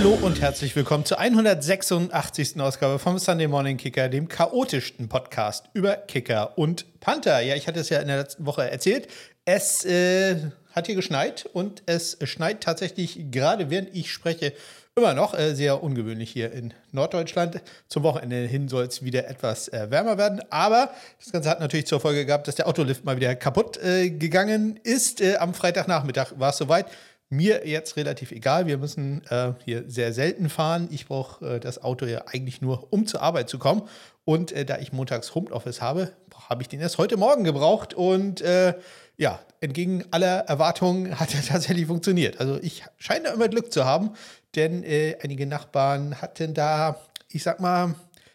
Hallo und herzlich willkommen zur 186. Ausgabe vom Sunday Morning Kicker, dem chaotischsten Podcast über Kicker und Panther. Ja, ich hatte es ja in der letzten Woche erzählt. Es äh, hat hier geschneit und es schneit tatsächlich gerade während ich spreche immer noch äh, sehr ungewöhnlich hier in Norddeutschland. Zum Wochenende hin soll es wieder etwas äh, wärmer werden, aber das Ganze hat natürlich zur Folge gehabt, dass der Autolift mal wieder kaputt äh, gegangen ist. Äh, am Freitagnachmittag war es soweit. Mir jetzt relativ egal. Wir müssen äh, hier sehr selten fahren. Ich brauche äh, das Auto ja eigentlich nur, um zur Arbeit zu kommen. Und äh, da ich montags Homeoffice habe, habe ich den erst heute Morgen gebraucht. Und äh, ja, entgegen aller Erwartungen hat er tatsächlich funktioniert. Also ich scheine immer Glück zu haben, denn äh, einige Nachbarn hatten da, ich sag mal,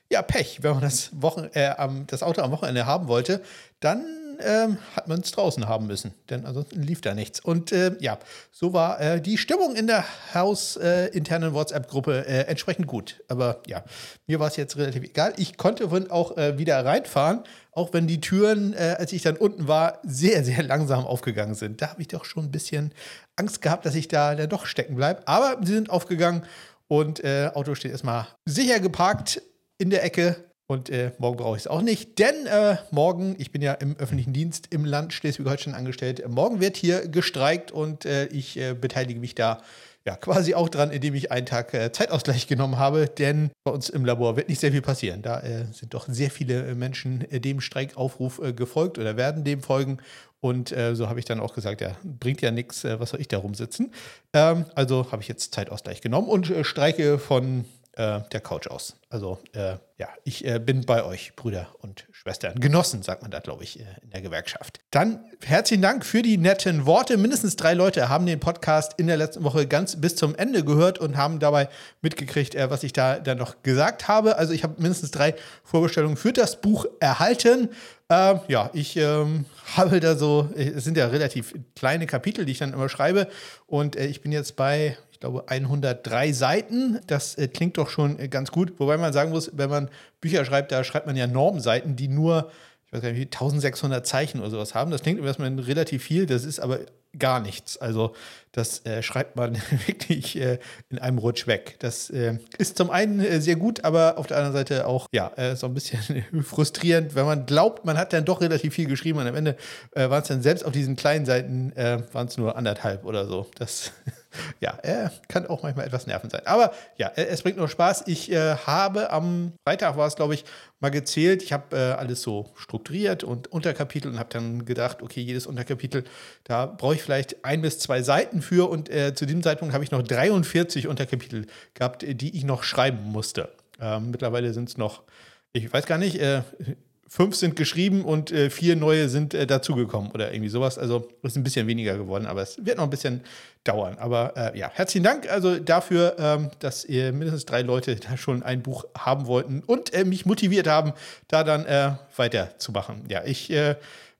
ja, Pech, wenn man das, Wochen, äh, das Auto am Wochenende haben wollte, dann ähm, hat man es draußen haben müssen, denn ansonsten lief da nichts. Und äh, ja, so war äh, die Stimmung in der hausinternen WhatsApp-Gruppe äh, entsprechend gut. Aber ja, mir war es jetzt relativ egal. Ich konnte auch äh, wieder reinfahren, auch wenn die Türen, äh, als ich dann unten war, sehr, sehr langsam aufgegangen sind. Da habe ich doch schon ein bisschen Angst gehabt, dass ich da, da doch stecken bleibe. Aber sie sind aufgegangen und äh, Auto steht erstmal sicher geparkt in der Ecke und äh, morgen brauche ich es auch nicht, denn äh, morgen, ich bin ja im öffentlichen Dienst im Land Schleswig-Holstein angestellt, morgen wird hier gestreikt und äh, ich äh, beteilige mich da ja quasi auch dran, indem ich einen Tag äh, Zeitausgleich genommen habe, denn bei uns im Labor wird nicht sehr viel passieren. Da äh, sind doch sehr viele Menschen dem Streikaufruf gefolgt oder werden dem folgen. Und so habe ich dann auch gesagt, ja, bringt ja nichts, was soll ich da rumsitzen? Ähm, also habe ich jetzt Zeitausgleich genommen und streike von äh, der Couch aus. Also äh, ja, ich äh, bin bei euch, Brüder und Schwestern. Genossen, sagt man da, glaube ich, äh, in der Gewerkschaft. Dann herzlichen Dank für die netten Worte. Mindestens drei Leute haben den Podcast in der letzten Woche ganz bis zum Ende gehört und haben dabei mitgekriegt, äh, was ich da dann noch gesagt habe. Also ich habe mindestens drei Vorbestellungen für das Buch erhalten. Ähm, ja, ich ähm, habe da so, es sind ja relativ kleine Kapitel, die ich dann immer schreibe. Und äh, ich bin jetzt bei, glaube, 103 Seiten. Das äh, klingt doch schon äh, ganz gut. Wobei man sagen muss, wenn man Bücher schreibt, da schreibt man ja Normseiten, die nur, ich weiß gar nicht, 1600 Zeichen oder sowas haben. Das klingt erstmal relativ viel, das ist aber gar nichts. Also das äh, schreibt man wirklich äh, in einem Rutsch weg. Das äh, ist zum einen äh, sehr gut, aber auf der anderen Seite auch ja äh, so ein bisschen frustrierend, wenn man glaubt, man hat dann doch relativ viel geschrieben und am Ende äh, waren es dann selbst auf diesen kleinen Seiten waren es nur anderthalb oder so. Das ja, kann auch manchmal etwas nervend sein. Aber ja, es bringt nur Spaß. Ich habe am Freitag war es, glaube ich, mal gezählt. Ich habe alles so strukturiert und Unterkapitel und habe dann gedacht, okay, jedes Unterkapitel, da brauche ich vielleicht ein bis zwei Seiten für. Und äh, zu diesem Zeitpunkt habe ich noch 43 Unterkapitel gehabt, äh, die ich noch schreiben musste. Ähm, mittlerweile sind es noch, ich weiß gar nicht, fünf sind geschrieben und äh, vier neue sind äh, dazugekommen oder irgendwie sowas. Also ist ein bisschen weniger geworden, aber es wird noch ein bisschen dauern. Aber äh, ja, herzlichen Dank also dafür, ähm, dass ihr mindestens drei Leute da schon ein Buch haben wollten und äh, mich motiviert haben, da dann äh, weiterzumachen. Ja, ich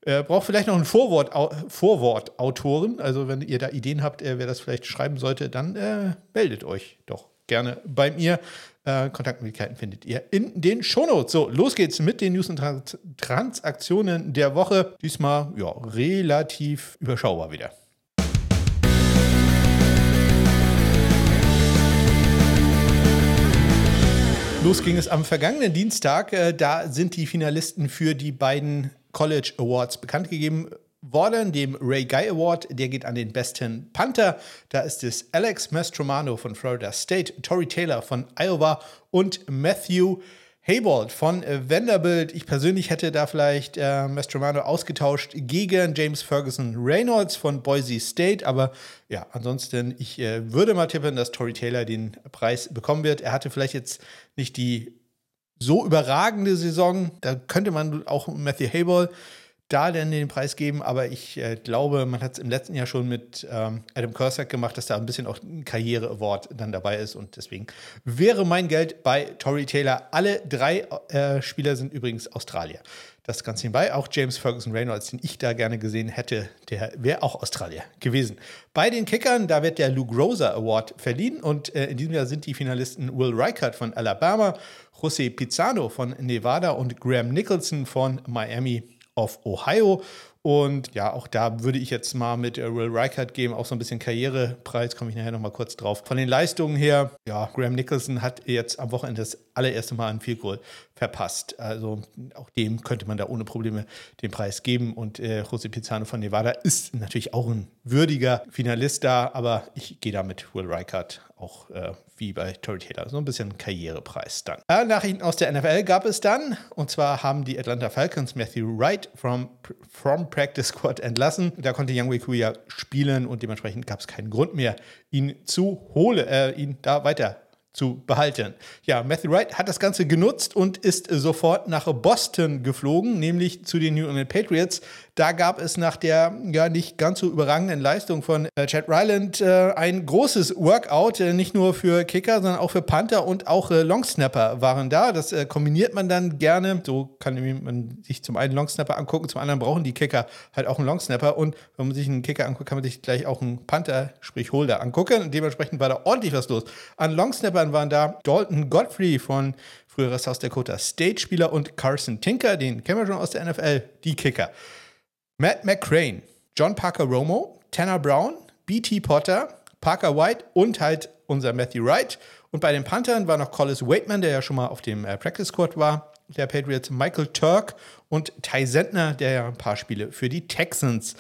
äh, äh, brauche vielleicht noch einen Vorwort, Vorwortautoren. Also wenn ihr da Ideen habt, wer das vielleicht schreiben sollte, dann meldet euch doch gerne bei mir. Äh, Kontaktmöglichkeiten findet ihr in den Shownotes. So, los geht's mit den News und Trans Transaktionen der Woche. Diesmal ja, relativ überschaubar wieder. Los ging es am vergangenen Dienstag. Äh, da sind die Finalisten für die beiden College Awards bekannt gegeben worden, dem Ray Guy Award. Der geht an den besten Panther. Da ist es Alex Mastromano von Florida State, Tory Taylor von Iowa und Matthew Haybold von Vanderbilt. Ich persönlich hätte da vielleicht äh, Mastromano ausgetauscht gegen James Ferguson Reynolds von Boise State. Aber ja, ansonsten, ich äh, würde mal tippen, dass Tory Taylor den Preis bekommen wird. Er hatte vielleicht jetzt nicht die so überragende Saison. Da könnte man auch Matthew Haybold da denn den Preis geben, aber ich äh, glaube, man hat es im letzten Jahr schon mit ähm, Adam Kursak gemacht, dass da ein bisschen auch ein Karriere-Award dann dabei ist und deswegen wäre mein Geld bei Tory Taylor. Alle drei äh, Spieler sind übrigens Australier. Das Ganze hinbei. Auch James Ferguson Reynolds, den ich da gerne gesehen hätte, der wäre auch Australier gewesen. Bei den Kickern, da wird der Luke Rosa Award verliehen und äh, in diesem Jahr sind die Finalisten Will Reichert von Alabama, José Pizzano von Nevada und Graham Nicholson von Miami of Ohio. Und ja, auch da würde ich jetzt mal mit äh, Will Reichert geben, auch so ein bisschen Karrierepreis, komme ich nachher nochmal kurz drauf. Von den Leistungen her, ja, Graham Nicholson hat jetzt am Wochenende das allererste Mal ein Field Goal verpasst. Also auch dem könnte man da ohne Probleme den Preis geben. Und äh, José Pizarro von Nevada ist natürlich auch ein würdiger Finalist da, aber ich gehe da mit Will Reichert auch äh, wie bei Tory Taylor, so ein bisschen Karrierepreis dann. Äh, Nachrichten aus der NFL gab es dann, und zwar haben die Atlanta Falcons Matthew Wright from, from Practice Squad entlassen. Da konnte Young ja spielen und dementsprechend gab es keinen Grund mehr, ihn zu holen, äh, ihn da weiter zu behalten. Ja, Matthew Wright hat das Ganze genutzt und ist sofort nach Boston geflogen, nämlich zu den New England Patriots. Da gab es nach der ja nicht ganz so überragenden Leistung von äh, Chad Ryland äh, ein großes Workout, äh, nicht nur für Kicker, sondern auch für Panther und auch äh, Longsnapper waren da. Das äh, kombiniert man dann gerne. So kann man sich zum einen Longsnapper angucken, zum anderen brauchen die Kicker halt auch einen Longsnapper. Und wenn man sich einen Kicker anguckt, kann man sich gleich auch einen Panther, sprich Holder, angucken. Und dementsprechend war da ordentlich was los. An Longsnappern waren da Dalton Godfrey von früherer South Dakota State-Spieler und Carson Tinker, den kennen wir schon aus der NFL, die Kicker. Matt McCrane, John Parker Romo, Tanner Brown, BT Potter, Parker White und halt unser Matthew Wright. Und bei den Panthern war noch Collis Waitman, der ja schon mal auf dem äh, Practice Squad war, der Patriots, Michael Turk und Ty Sentner, der ja ein paar Spiele für die Texans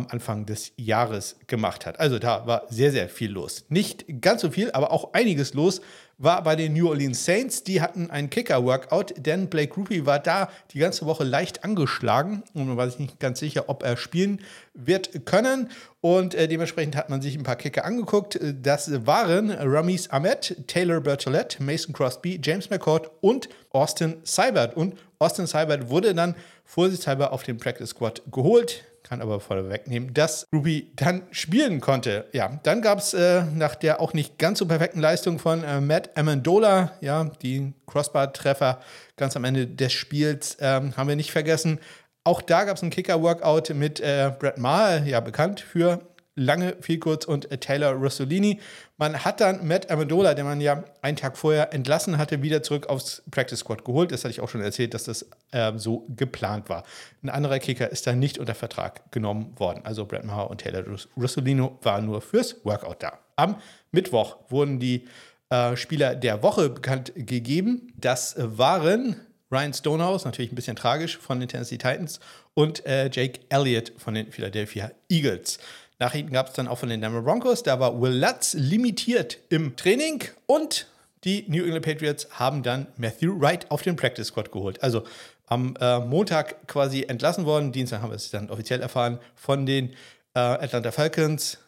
am Anfang des Jahres gemacht hat. Also da war sehr, sehr viel los. Nicht ganz so viel, aber auch einiges los war bei den New Orleans Saints. Die hatten einen Kicker-Workout, denn Blake Ruby war da die ganze Woche leicht angeschlagen und man war sich nicht ganz sicher, ob er spielen wird können. Und äh, dementsprechend hat man sich ein paar Kicker angeguckt. Das waren Ramis Ahmed, Taylor Bertolette, Mason Crosby, James McCord und Austin Seibert. Und Austin Seibert wurde dann vorsichtshalber auf den Practice Squad geholt kann aber voll wegnehmen, dass Ruby dann spielen konnte. Ja, dann gab es äh, nach der auch nicht ganz so perfekten Leistung von äh, Matt Amendola, ja, die Crossbar-Treffer ganz am Ende des Spiels ähm, haben wir nicht vergessen. Auch da gab es ein Kicker-Workout mit äh, Brett Maher, ja bekannt für lange, viel kurz und äh, Taylor Rossolini. Man hat dann Matt Amendola, den man ja einen Tag vorher entlassen hatte, wieder zurück aufs Practice Squad geholt. Das hatte ich auch schon erzählt, dass das äh, so geplant war. Ein anderer Kicker ist dann nicht unter Vertrag genommen worden. Also Brett Maher und Taylor Rossolino waren nur fürs Workout da. Am Mittwoch wurden die äh, Spieler der Woche bekannt gegeben. Das waren Ryan Stonehouse, natürlich ein bisschen tragisch, von den Tennessee Titans und äh, Jake Elliott von den Philadelphia Eagles. Nachrichten gab es dann auch von den Denver Broncos. Da war Will Lutz limitiert im Training und die New England Patriots haben dann Matthew Wright auf den Practice Squad geholt. Also am äh, Montag quasi entlassen worden. Dienstag haben wir es dann offiziell erfahren von den äh, Atlanta Falcons.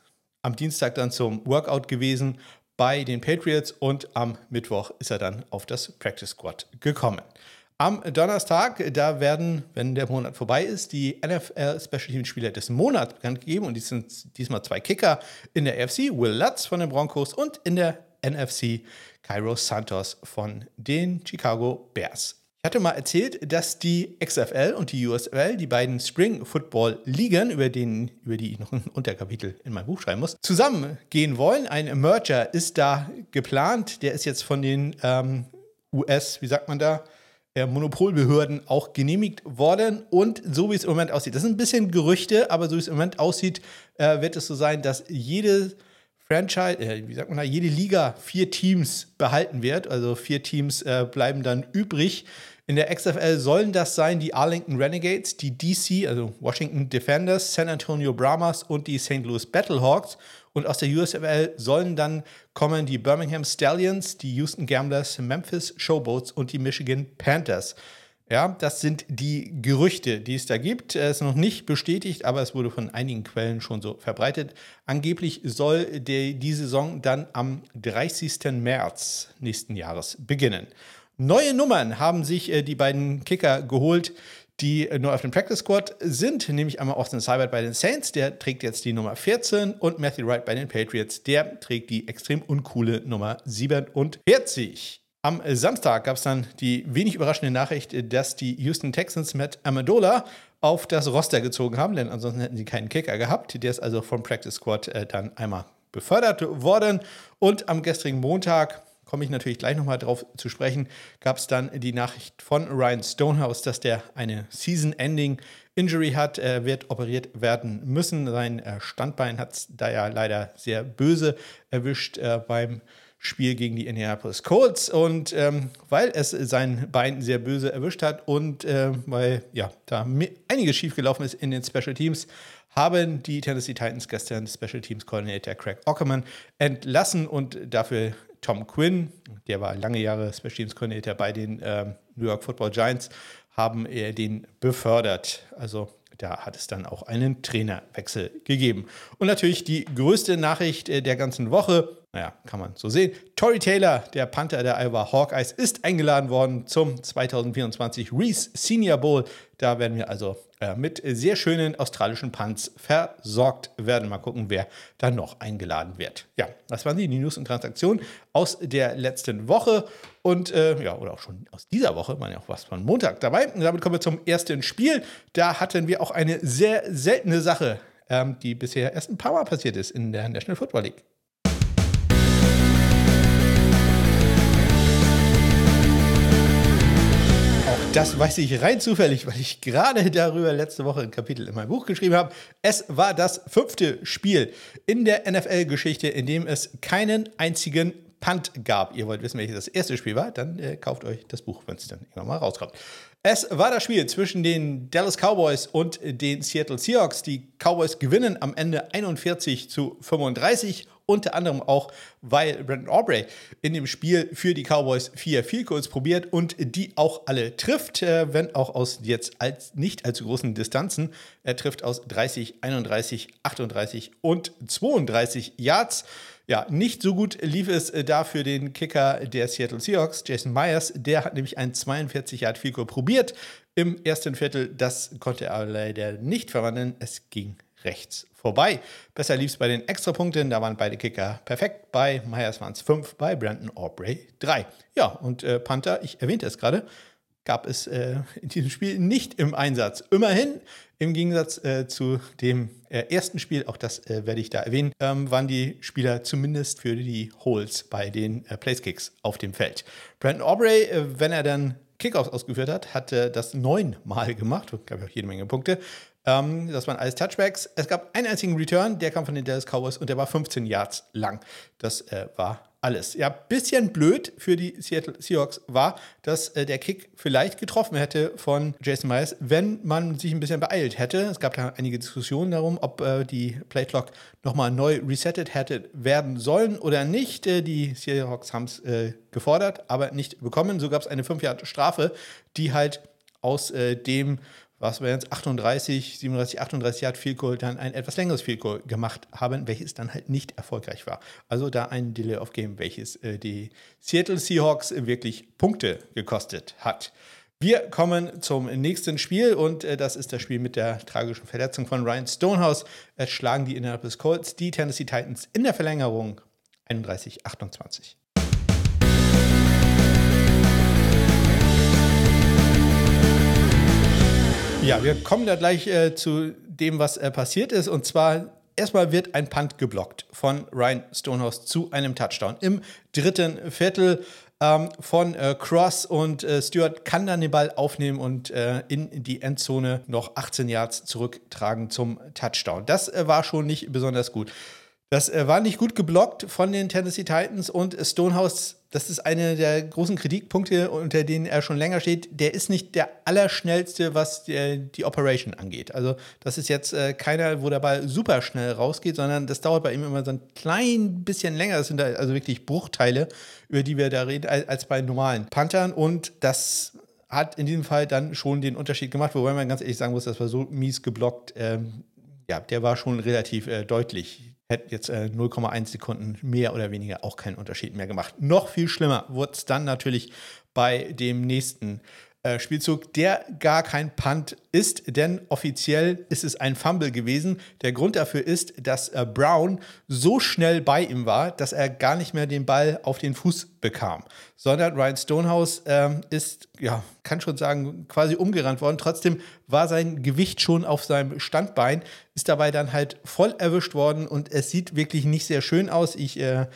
Am Dienstag dann zum Workout gewesen bei den Patriots und am Mittwoch ist er dann auf das Practice Squad gekommen. Am Donnerstag, da werden, wenn der Monat vorbei ist, die NFL Special Team Spieler des Monats bekannt gegeben. Und dies sind diesmal zwei Kicker in der AFC, Will Lutz von den Broncos und in der NFC Cairo Santos von den Chicago Bears. Ich hatte mal erzählt, dass die XFL und die USFL, die beiden Spring Football Ligen, über, den, über die ich noch ein Unterkapitel in meinem Buch schreiben muss, zusammengehen wollen. Ein Merger ist da geplant. Der ist jetzt von den ähm, US, wie sagt man da, Monopolbehörden auch genehmigt worden. Und so wie es im Moment aussieht, das sind ein bisschen Gerüchte, aber so wie es im Moment aussieht, äh, wird es so sein, dass jede Franchise, äh, wie sagt man da, jede Liga vier Teams behalten wird. Also vier Teams äh, bleiben dann übrig. In der XFL sollen das sein die Arlington Renegades, die DC, also Washington Defenders, San Antonio Brahmas und die St. Louis Battlehawks. Und aus der USFL sollen dann kommen die Birmingham Stallions, die Houston Gamblers, Memphis Showboats und die Michigan Panthers. Ja, das sind die Gerüchte, die es da gibt. Es ist noch nicht bestätigt, aber es wurde von einigen Quellen schon so verbreitet. Angeblich soll die, die Saison dann am 30. März nächsten Jahres beginnen. Neue Nummern haben sich äh, die beiden Kicker geholt, die äh, nur auf dem Practice Squad sind, nämlich einmal Austin Seibert bei den Saints, der trägt jetzt die Nummer 14 und Matthew Wright bei den Patriots, der trägt die extrem uncoole Nummer 47. Am Samstag gab es dann die wenig überraschende Nachricht, dass die Houston Texans Matt Amendola auf das Roster gezogen haben, denn ansonsten hätten sie keinen Kicker gehabt. Der ist also vom Practice Squad äh, dann einmal befördert worden. Und am gestrigen Montag komme ich natürlich gleich nochmal drauf zu sprechen, gab es dann die Nachricht von Ryan Stonehouse, dass der eine Season-Ending Injury hat. Er wird operiert werden müssen. Sein äh, Standbein hat es da ja leider sehr böse erwischt äh, beim Spiel gegen die Indianapolis Colts. Und ähm, weil es sein Bein sehr böse erwischt hat und äh, weil ja da einiges schiefgelaufen ist in den Special Teams, haben die Tennessee Titans gestern Special Teams Coordinator Craig Ockerman entlassen und dafür Tom Quinn, der war lange Jahre Special Teams Coordinator bei den ähm, New York Football Giants, haben er den befördert. Also da hat es dann auch einen Trainerwechsel gegeben. Und natürlich die größte Nachricht äh, der ganzen Woche, naja, kann man so sehen. Tory Taylor, der Panther der Iowa Hawkeyes, ist eingeladen worden zum 2024 Reese Senior Bowl. Da werden wir also äh, mit sehr schönen australischen Punts versorgt werden. Mal gucken, wer dann noch eingeladen wird. Ja, das waren die News und Transaktionen aus der letzten Woche und äh, ja, oder auch schon aus dieser Woche, man ja auch was von Montag dabei. Und damit kommen wir zum ersten Spiel. Da hatten wir auch eine sehr seltene Sache, ähm, die bisher erst ein paar Mal passiert ist in der National Football League. Das weiß ich rein zufällig, weil ich gerade darüber letzte Woche ein Kapitel in meinem Buch geschrieben habe. Es war das fünfte Spiel in der NFL-Geschichte, in dem es keinen einzigen Punt gab. Ihr wollt wissen, welches das erste Spiel war? Dann äh, kauft euch das Buch, wenn es dann irgendwann mal rauskommt. Es war das Spiel zwischen den Dallas Cowboys und den Seattle Seahawks. Die Cowboys gewinnen am Ende 41 zu 35 unter anderem auch, weil Brandon Aubrey in dem Spiel für die Cowboys vier Field Goals probiert und die auch alle trifft, äh, wenn auch aus jetzt als, nicht allzu großen Distanzen. Er trifft aus 30, 31, 38 und 32 Yards. Ja, nicht so gut lief es äh, da für den Kicker der Seattle Seahawks, Jason Myers. Der hat nämlich ein 42 Yard Field Goal probiert im ersten Viertel. Das konnte er leider nicht verwandeln. Es ging rechts vorbei. Besser lief es bei den Extrapunkten, da waren beide Kicker perfekt. Bei Myers waren es fünf, bei Brandon Aubrey drei. Ja, und äh, Panther, ich erwähnte es gerade, gab es äh, in diesem Spiel nicht im Einsatz. Immerhin, im Gegensatz äh, zu dem äh, ersten Spiel, auch das äh, werde ich da erwähnen, ähm, waren die Spieler zumindest für die Holes bei den äh, Placekicks auf dem Feld. Brandon Aubrey, äh, wenn er dann Kickoffs ausgeführt hat, hat das neunmal gemacht, gab ja auch jede Menge Punkte. Ähm, das waren alles Touchbacks. Es gab einen einzigen Return, der kam von den Dallas Cowboys und der war 15 Yards lang. Das äh, war alles. Ja, bisschen blöd für die Seattle Seahawks war, dass äh, der Kick vielleicht getroffen hätte von Jason Myers, wenn man sich ein bisschen beeilt hätte. Es gab da einige Diskussionen darum, ob äh, die Playclock nochmal neu resettet hätte werden sollen oder nicht. Äh, die Seahawks haben es äh, gefordert, aber nicht bekommen. So gab es eine 5 Yard Strafe, die halt aus äh, dem was wir jetzt 38, 37, 38 Yard Field Goal dann ein etwas längeres Field Goal gemacht haben, welches dann halt nicht erfolgreich war. Also da ein Delay of Game, welches äh, die Seattle Seahawks wirklich Punkte gekostet hat. Wir kommen zum nächsten Spiel und äh, das ist das Spiel mit der tragischen Verletzung von Ryan Stonehouse. Es schlagen die Indianapolis Colts die Tennessee Titans in der Verlängerung 31-28. Ja, wir kommen da gleich äh, zu dem, was äh, passiert ist. Und zwar erstmal wird ein Punt geblockt von Ryan Stonehouse zu einem Touchdown im dritten Viertel ähm, von äh, Cross und äh, Stewart kann dann den Ball aufnehmen und äh, in die Endzone noch 18 Yards zurücktragen zum Touchdown. Das äh, war schon nicht besonders gut. Das äh, war nicht gut geblockt von den Tennessee Titans und Stonehouse, das ist einer der großen Kritikpunkte, unter denen er schon länger steht. Der ist nicht der allerschnellste, was die, die Operation angeht. Also, das ist jetzt äh, keiner, wo der Ball super schnell rausgeht, sondern das dauert bei ihm immer so ein klein bisschen länger. Das sind da also wirklich Bruchteile, über die wir da reden, als bei normalen Panthern. Und das hat in diesem Fall dann schon den Unterschied gemacht, wobei man ganz ehrlich sagen muss, das war so mies geblockt. Ähm, ja, der war schon relativ äh, deutlich hätte jetzt äh, 0,1 Sekunden mehr oder weniger auch keinen Unterschied mehr gemacht. Noch viel schlimmer wurde es dann natürlich bei dem nächsten äh, Spielzug, der gar kein Punt ist, denn offiziell ist es ein Fumble gewesen. Der Grund dafür ist, dass äh, Brown so schnell bei ihm war, dass er gar nicht mehr den Ball auf den Fuß bekam, sondern Ryan Stonehouse ähm, ist, ja, kann schon sagen, quasi umgerannt worden. Trotzdem war sein Gewicht schon auf seinem Standbein, ist dabei dann halt voll erwischt worden und es sieht wirklich nicht sehr schön aus. Ich äh,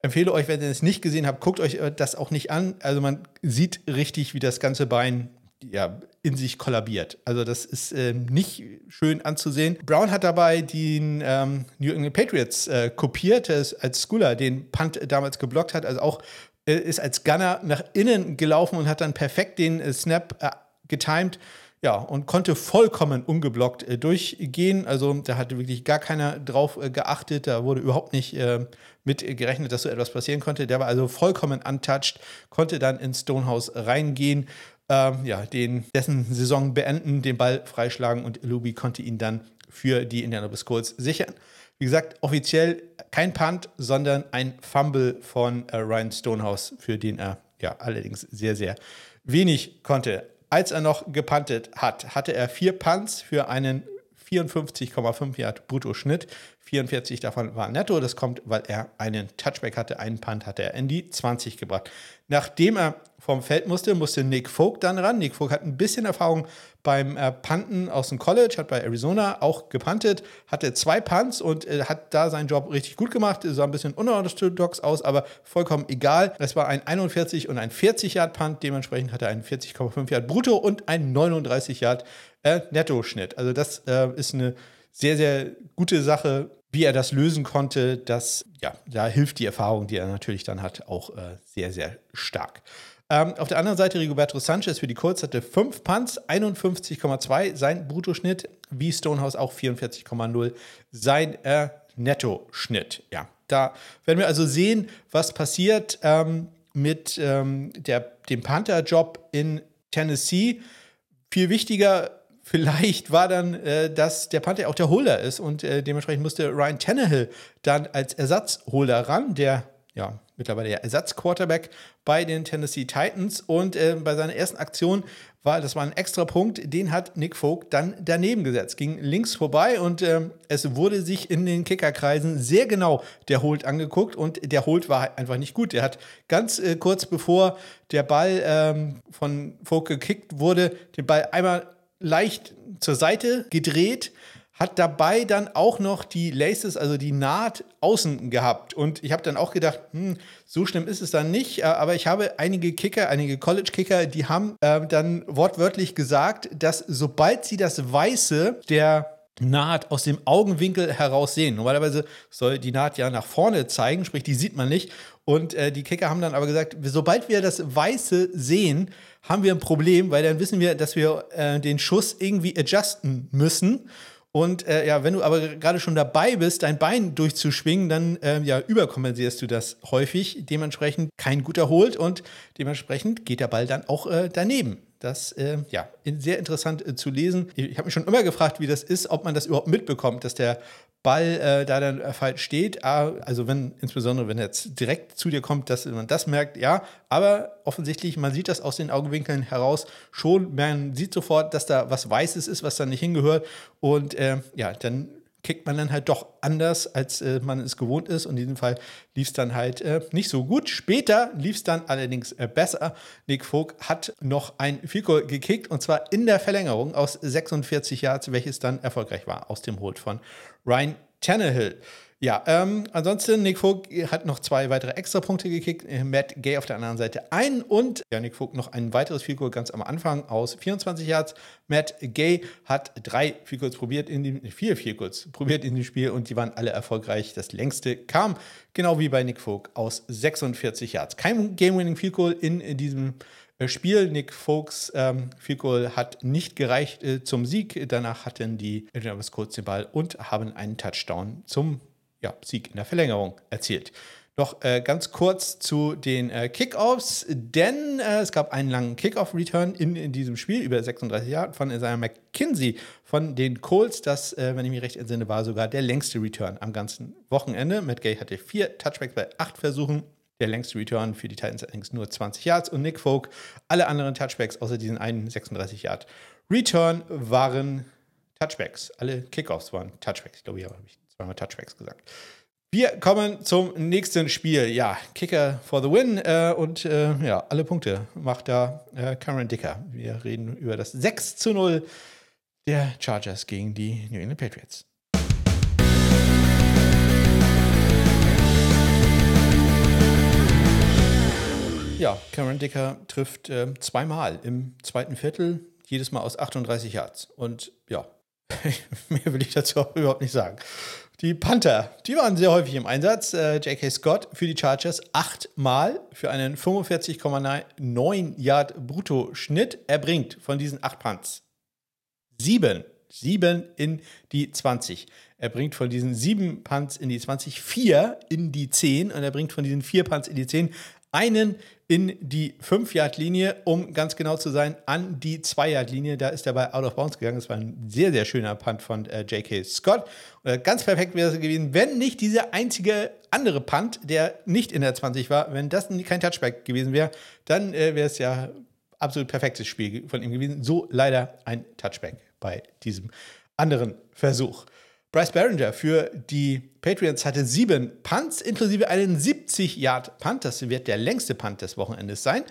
empfehle euch, wenn ihr es nicht gesehen habt, guckt euch äh, das auch nicht an. Also man sieht richtig, wie das ganze Bein ja, in sich kollabiert. Also das ist äh, nicht schön anzusehen. Brown hat dabei den ähm, New England Patriots äh, kopiert, als Schooler den Punt damals geblockt hat, also auch äh, ist als Gunner nach innen gelaufen und hat dann perfekt den äh, Snap äh, getimed. Ja, und konnte vollkommen ungeblockt äh, durchgehen. Also da hatte wirklich gar keiner drauf geachtet. Da wurde überhaupt nicht mit gerechnet, dass so etwas passieren konnte. Der war also vollkommen untouched, konnte dann ins Stonehouse reingehen ähm, ja, den, dessen Saison beenden, den Ball freischlagen und Luby konnte ihn dann für die Indianapolis Colts sichern. Wie gesagt, offiziell kein Punt, sondern ein Fumble von äh, Ryan Stonehouse, für den er ja allerdings sehr, sehr wenig konnte. Als er noch gepuntet hat, hatte er vier Punts für einen 54,5 Yard Bruttoschnitt. 44 davon waren netto. Das kommt, weil er einen Touchback hatte. Einen Punt hatte er in die 20 gebracht. Nachdem er vom Feld musste, musste Nick Vogt dann ran. Nick Vogt hat ein bisschen Erfahrung beim äh, Punten aus dem College, hat bei Arizona auch gepuntet, hatte zwei Punts und äh, hat da seinen Job richtig gut gemacht. Sah ein bisschen unorthodox aus, aber vollkommen egal. Es war ein 41 und ein 40 Yard Punt. Dementsprechend hatte er einen 40,5 Yard Brutto und einen 39 Yard äh, Netto-Schnitt. Also das äh, ist eine sehr, sehr gute Sache wie er das lösen konnte, das, ja, da hilft die Erfahrung, die er natürlich dann hat, auch äh, sehr, sehr stark. Ähm, auf der anderen Seite Rigoberto Sanchez für die Colts hatte 5 Punts, 51,2 sein Bruttoschnitt, wie Stonehouse auch 44,0 sein äh, Nettoschnitt. Ja, da werden wir also sehen, was passiert ähm, mit ähm, der, dem Panther-Job in Tennessee. Viel wichtiger vielleicht war dann, äh, dass der Panther auch der Holder ist und äh, dementsprechend musste Ryan Tannehill dann als Ersatzholder ran, der ja mittlerweile der Ersatzquarterback bei den Tennessee Titans und äh, bei seiner ersten Aktion war, das war ein extra Punkt, den hat Nick Folk dann daneben gesetzt, ging links vorbei und äh, es wurde sich in den Kickerkreisen sehr genau der Holt angeguckt und der Holt war einfach nicht gut. Er hat ganz äh, kurz bevor der Ball ähm, von Folk gekickt wurde, den Ball einmal leicht zur Seite gedreht, hat dabei dann auch noch die Laces, also die Naht außen gehabt. Und ich habe dann auch gedacht, hm, so schlimm ist es dann nicht. Äh, aber ich habe einige Kicker, einige College-Kicker, die haben äh, dann wortwörtlich gesagt, dass sobald sie das Weiße der Naht aus dem Augenwinkel heraus sehen. Normalerweise soll die Naht ja nach vorne zeigen, sprich, die sieht man nicht. Und äh, die Kicker haben dann aber gesagt, sobald wir das Weiße sehen, haben wir ein Problem, weil dann wissen wir, dass wir äh, den Schuss irgendwie adjusten müssen. Und äh, ja, wenn du aber gerade schon dabei bist, dein Bein durchzuschwingen, dann äh, ja, überkompensierst du das häufig. Dementsprechend kein guter Holt und dementsprechend geht der Ball dann auch äh, daneben. Das äh, ja sehr interessant äh, zu lesen. Ich habe mich schon immer gefragt, wie das ist, ob man das überhaupt mitbekommt, dass der Ball äh, da dann äh, falsch steht. Ah, also wenn, insbesondere wenn er jetzt direkt zu dir kommt, dass man das merkt, ja. Aber offensichtlich, man sieht das aus den Augenwinkeln heraus schon. Man sieht sofort, dass da was Weißes ist, was da nicht hingehört. Und äh, ja, dann kickt man dann halt doch anders, als äh, man es gewohnt ist. Und in diesem Fall lief es dann halt äh, nicht so gut. Später lief es dann allerdings äh, besser. Nick Vogt hat noch ein Fico gekickt und zwar in der Verlängerung aus 46 Yards, welches dann erfolgreich war aus dem Hold von Ryan Tannehill. Ja, ähm, ansonsten, Nick Vogt hat noch zwei weitere Extrapunkte gekickt. Äh, Matt Gay auf der anderen Seite ein und ja, Nick Vogt noch ein weiteres Goal ganz am Anfang aus 24 Yards. Matt Gay hat drei Goals probiert in dem, vier Field Goals probiert in dem Spiel und die waren alle erfolgreich. Das längste kam genau wie bei Nick Vogt aus 46 Yards. Kein Game-Winning Field Goal in, in diesem äh, Spiel. Nick Folks ähm, Goal hat nicht gereicht äh, zum Sieg. Danach hatten die Indianapolis Colts den Ball und haben einen Touchdown zum ja, Sieg in der Verlängerung erzielt. Noch äh, ganz kurz zu den äh, Kickoffs, denn äh, es gab einen langen Kickoff-Return in, in, diesem Spiel über 36 Jahre von Isaiah McKinsey von den Colts. Das, äh, wenn ich mich recht entsinne, war sogar der längste Return am ganzen Wochenende. Matt Gay hatte vier Touchbacks bei acht Versuchen. Der längste Return für die Titans allerdings nur 20 Yards und Nick Folk. Alle anderen Touchbacks außer diesen einen 36 Yard Return waren Touchbacks. Alle Kickoffs waren Touchbacks. Ich glaube, hier habe ich zweimal Touchbacks gesagt. Wir kommen zum nächsten Spiel. Ja, Kicker for the win. Äh, und äh, ja, alle Punkte macht da äh, Cameron Dicker. Wir reden über das 6 zu 0 der Chargers gegen die New England Patriots. Ja, Cameron Dicker trifft äh, zweimal im zweiten Viertel, jedes Mal aus 38 Yards. Und ja, mehr will ich dazu auch überhaupt nicht sagen. Die Panther, die waren sehr häufig im Einsatz. Äh, J.K. Scott für die Chargers achtmal für einen 45,9 Yard Brutto-Schnitt. Er bringt von diesen acht Punts sieben, sieben in die 20. Er bringt von diesen sieben Punts in die 20 vier in die 10 und er bringt von diesen vier Punts in die 10 einen in die 5-Yard-Linie, um ganz genau zu sein, an die 2-Yard-Linie. Da ist er bei Out of Bounds gegangen. Das war ein sehr, sehr schöner Punt von äh, J.K. Scott. Und ganz perfekt wäre es gewesen, wenn nicht dieser einzige andere Punt, der nicht in der 20 war, wenn das kein Touchback gewesen wäre, dann äh, wäre es ja absolut perfektes Spiel von ihm gewesen. So leider ein Touchback bei diesem anderen Versuch. Bryce Barringer für die Patriots hatte sieben Punts, inklusive einen 70-Yard-Punt. Das wird der längste Punt des Wochenendes sein.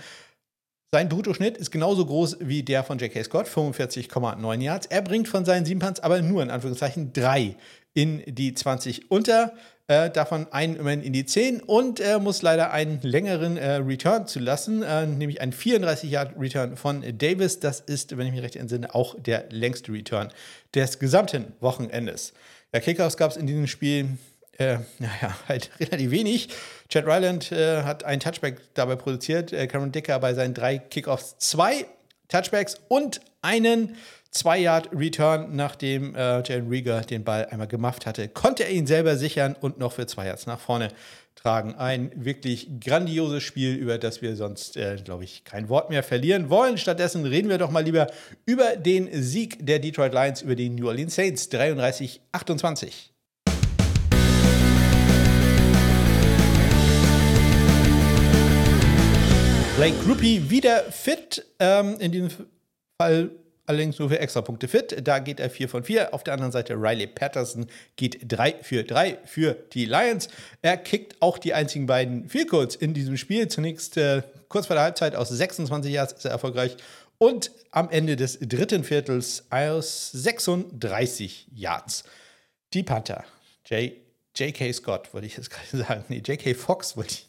Sein Bruttoschnitt ist genauso groß wie der von J.K. Scott, 45,9 Yards. Er bringt von seinen sieben Punts aber nur in Anführungszeichen drei in die 20 unter, äh, davon einen immerhin in die 10 und er muss leider einen längeren äh, Return zulassen, äh, nämlich einen 34-Yard-Return von Davis. Das ist, wenn ich mich recht entsinne, auch der längste Return des gesamten Wochenendes. Ja, Kickouts gab es in diesem Spiel, äh, naja, halt relativ wenig. Chad Ryland äh, hat einen Touchback dabei produziert, äh, Cameron Dicker bei seinen drei Kickoffs zwei Touchbacks und einen 2-Yard-Return, nachdem äh, Jalen Rieger den Ball einmal gemacht hatte, konnte er ihn selber sichern und noch für zwei Yards nach vorne tragen. Ein wirklich grandioses Spiel, über das wir sonst, äh, glaube ich, kein Wort mehr verlieren wollen. Stattdessen reden wir doch mal lieber über den Sieg der Detroit Lions über die New Orleans Saints 33-28. Blake Groupie wieder fit. Ähm, in diesem Fall allerdings nur für Extrapunkte fit. Da geht er 4 von 4. Auf der anderen Seite Riley Patterson geht 3 für 3 für die Lions. Er kickt auch die einzigen beiden Field in diesem Spiel. Zunächst äh, kurz vor der Halbzeit aus 26 Yards ist er erfolgreich und am Ende des dritten Viertels aus 36 Yards. Die Panther, J.K. Scott, wollte ich jetzt gerade sagen. Nee, J.K. Fox wollte ich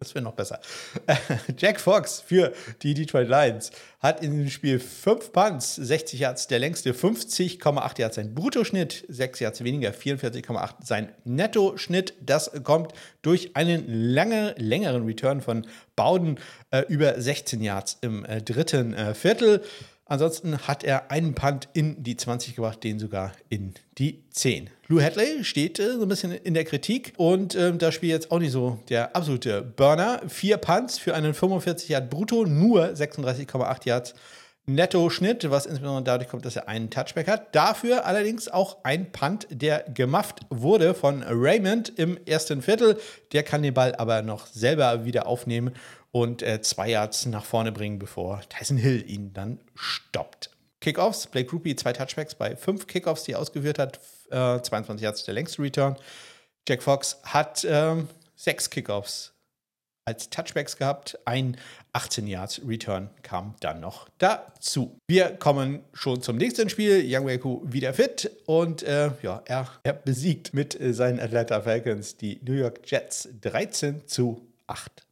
das wäre noch besser. Jack Fox für die Detroit Lions hat in dem Spiel 5 Punts, 60 Yards, der längste, 50,8 Yards sein Bruttoschnitt, 6 Yards weniger, 44,8 sein Nettoschnitt. Das kommt durch einen lange, längeren Return von Bowden äh, über 16 Yards im äh, dritten äh, Viertel. Ansonsten hat er einen Punt in die 20 gebracht, den sogar in die 10. Lou Hadley steht äh, so ein bisschen in der Kritik und ähm, das Spiel jetzt auch nicht so der absolute Burner. Vier Punts für einen 45 Yard brutto, nur 36,8 Yards Netto-Schnitt, was insbesondere dadurch kommt, dass er einen Touchback hat. Dafür allerdings auch ein Punt, der gemufft wurde von Raymond im ersten Viertel. Der kann den Ball aber noch selber wieder aufnehmen und äh, zwei Yards nach vorne bringen, bevor Tyson Hill ihn dann stoppt. Kickoffs, Blake Rupi zwei Touchbacks bei fünf Kickoffs, die er ausgeführt hat, äh, 22 Yards der längste Return. Jack Fox hat ähm, sechs Kickoffs als Touchbacks gehabt. Ein 18 Yards Return kam dann noch dazu. Wir kommen schon zum nächsten Spiel. Young Weku wieder fit und äh, ja, er, er besiegt mit äh, seinen Atlanta Falcons die New York Jets 13 zu 8.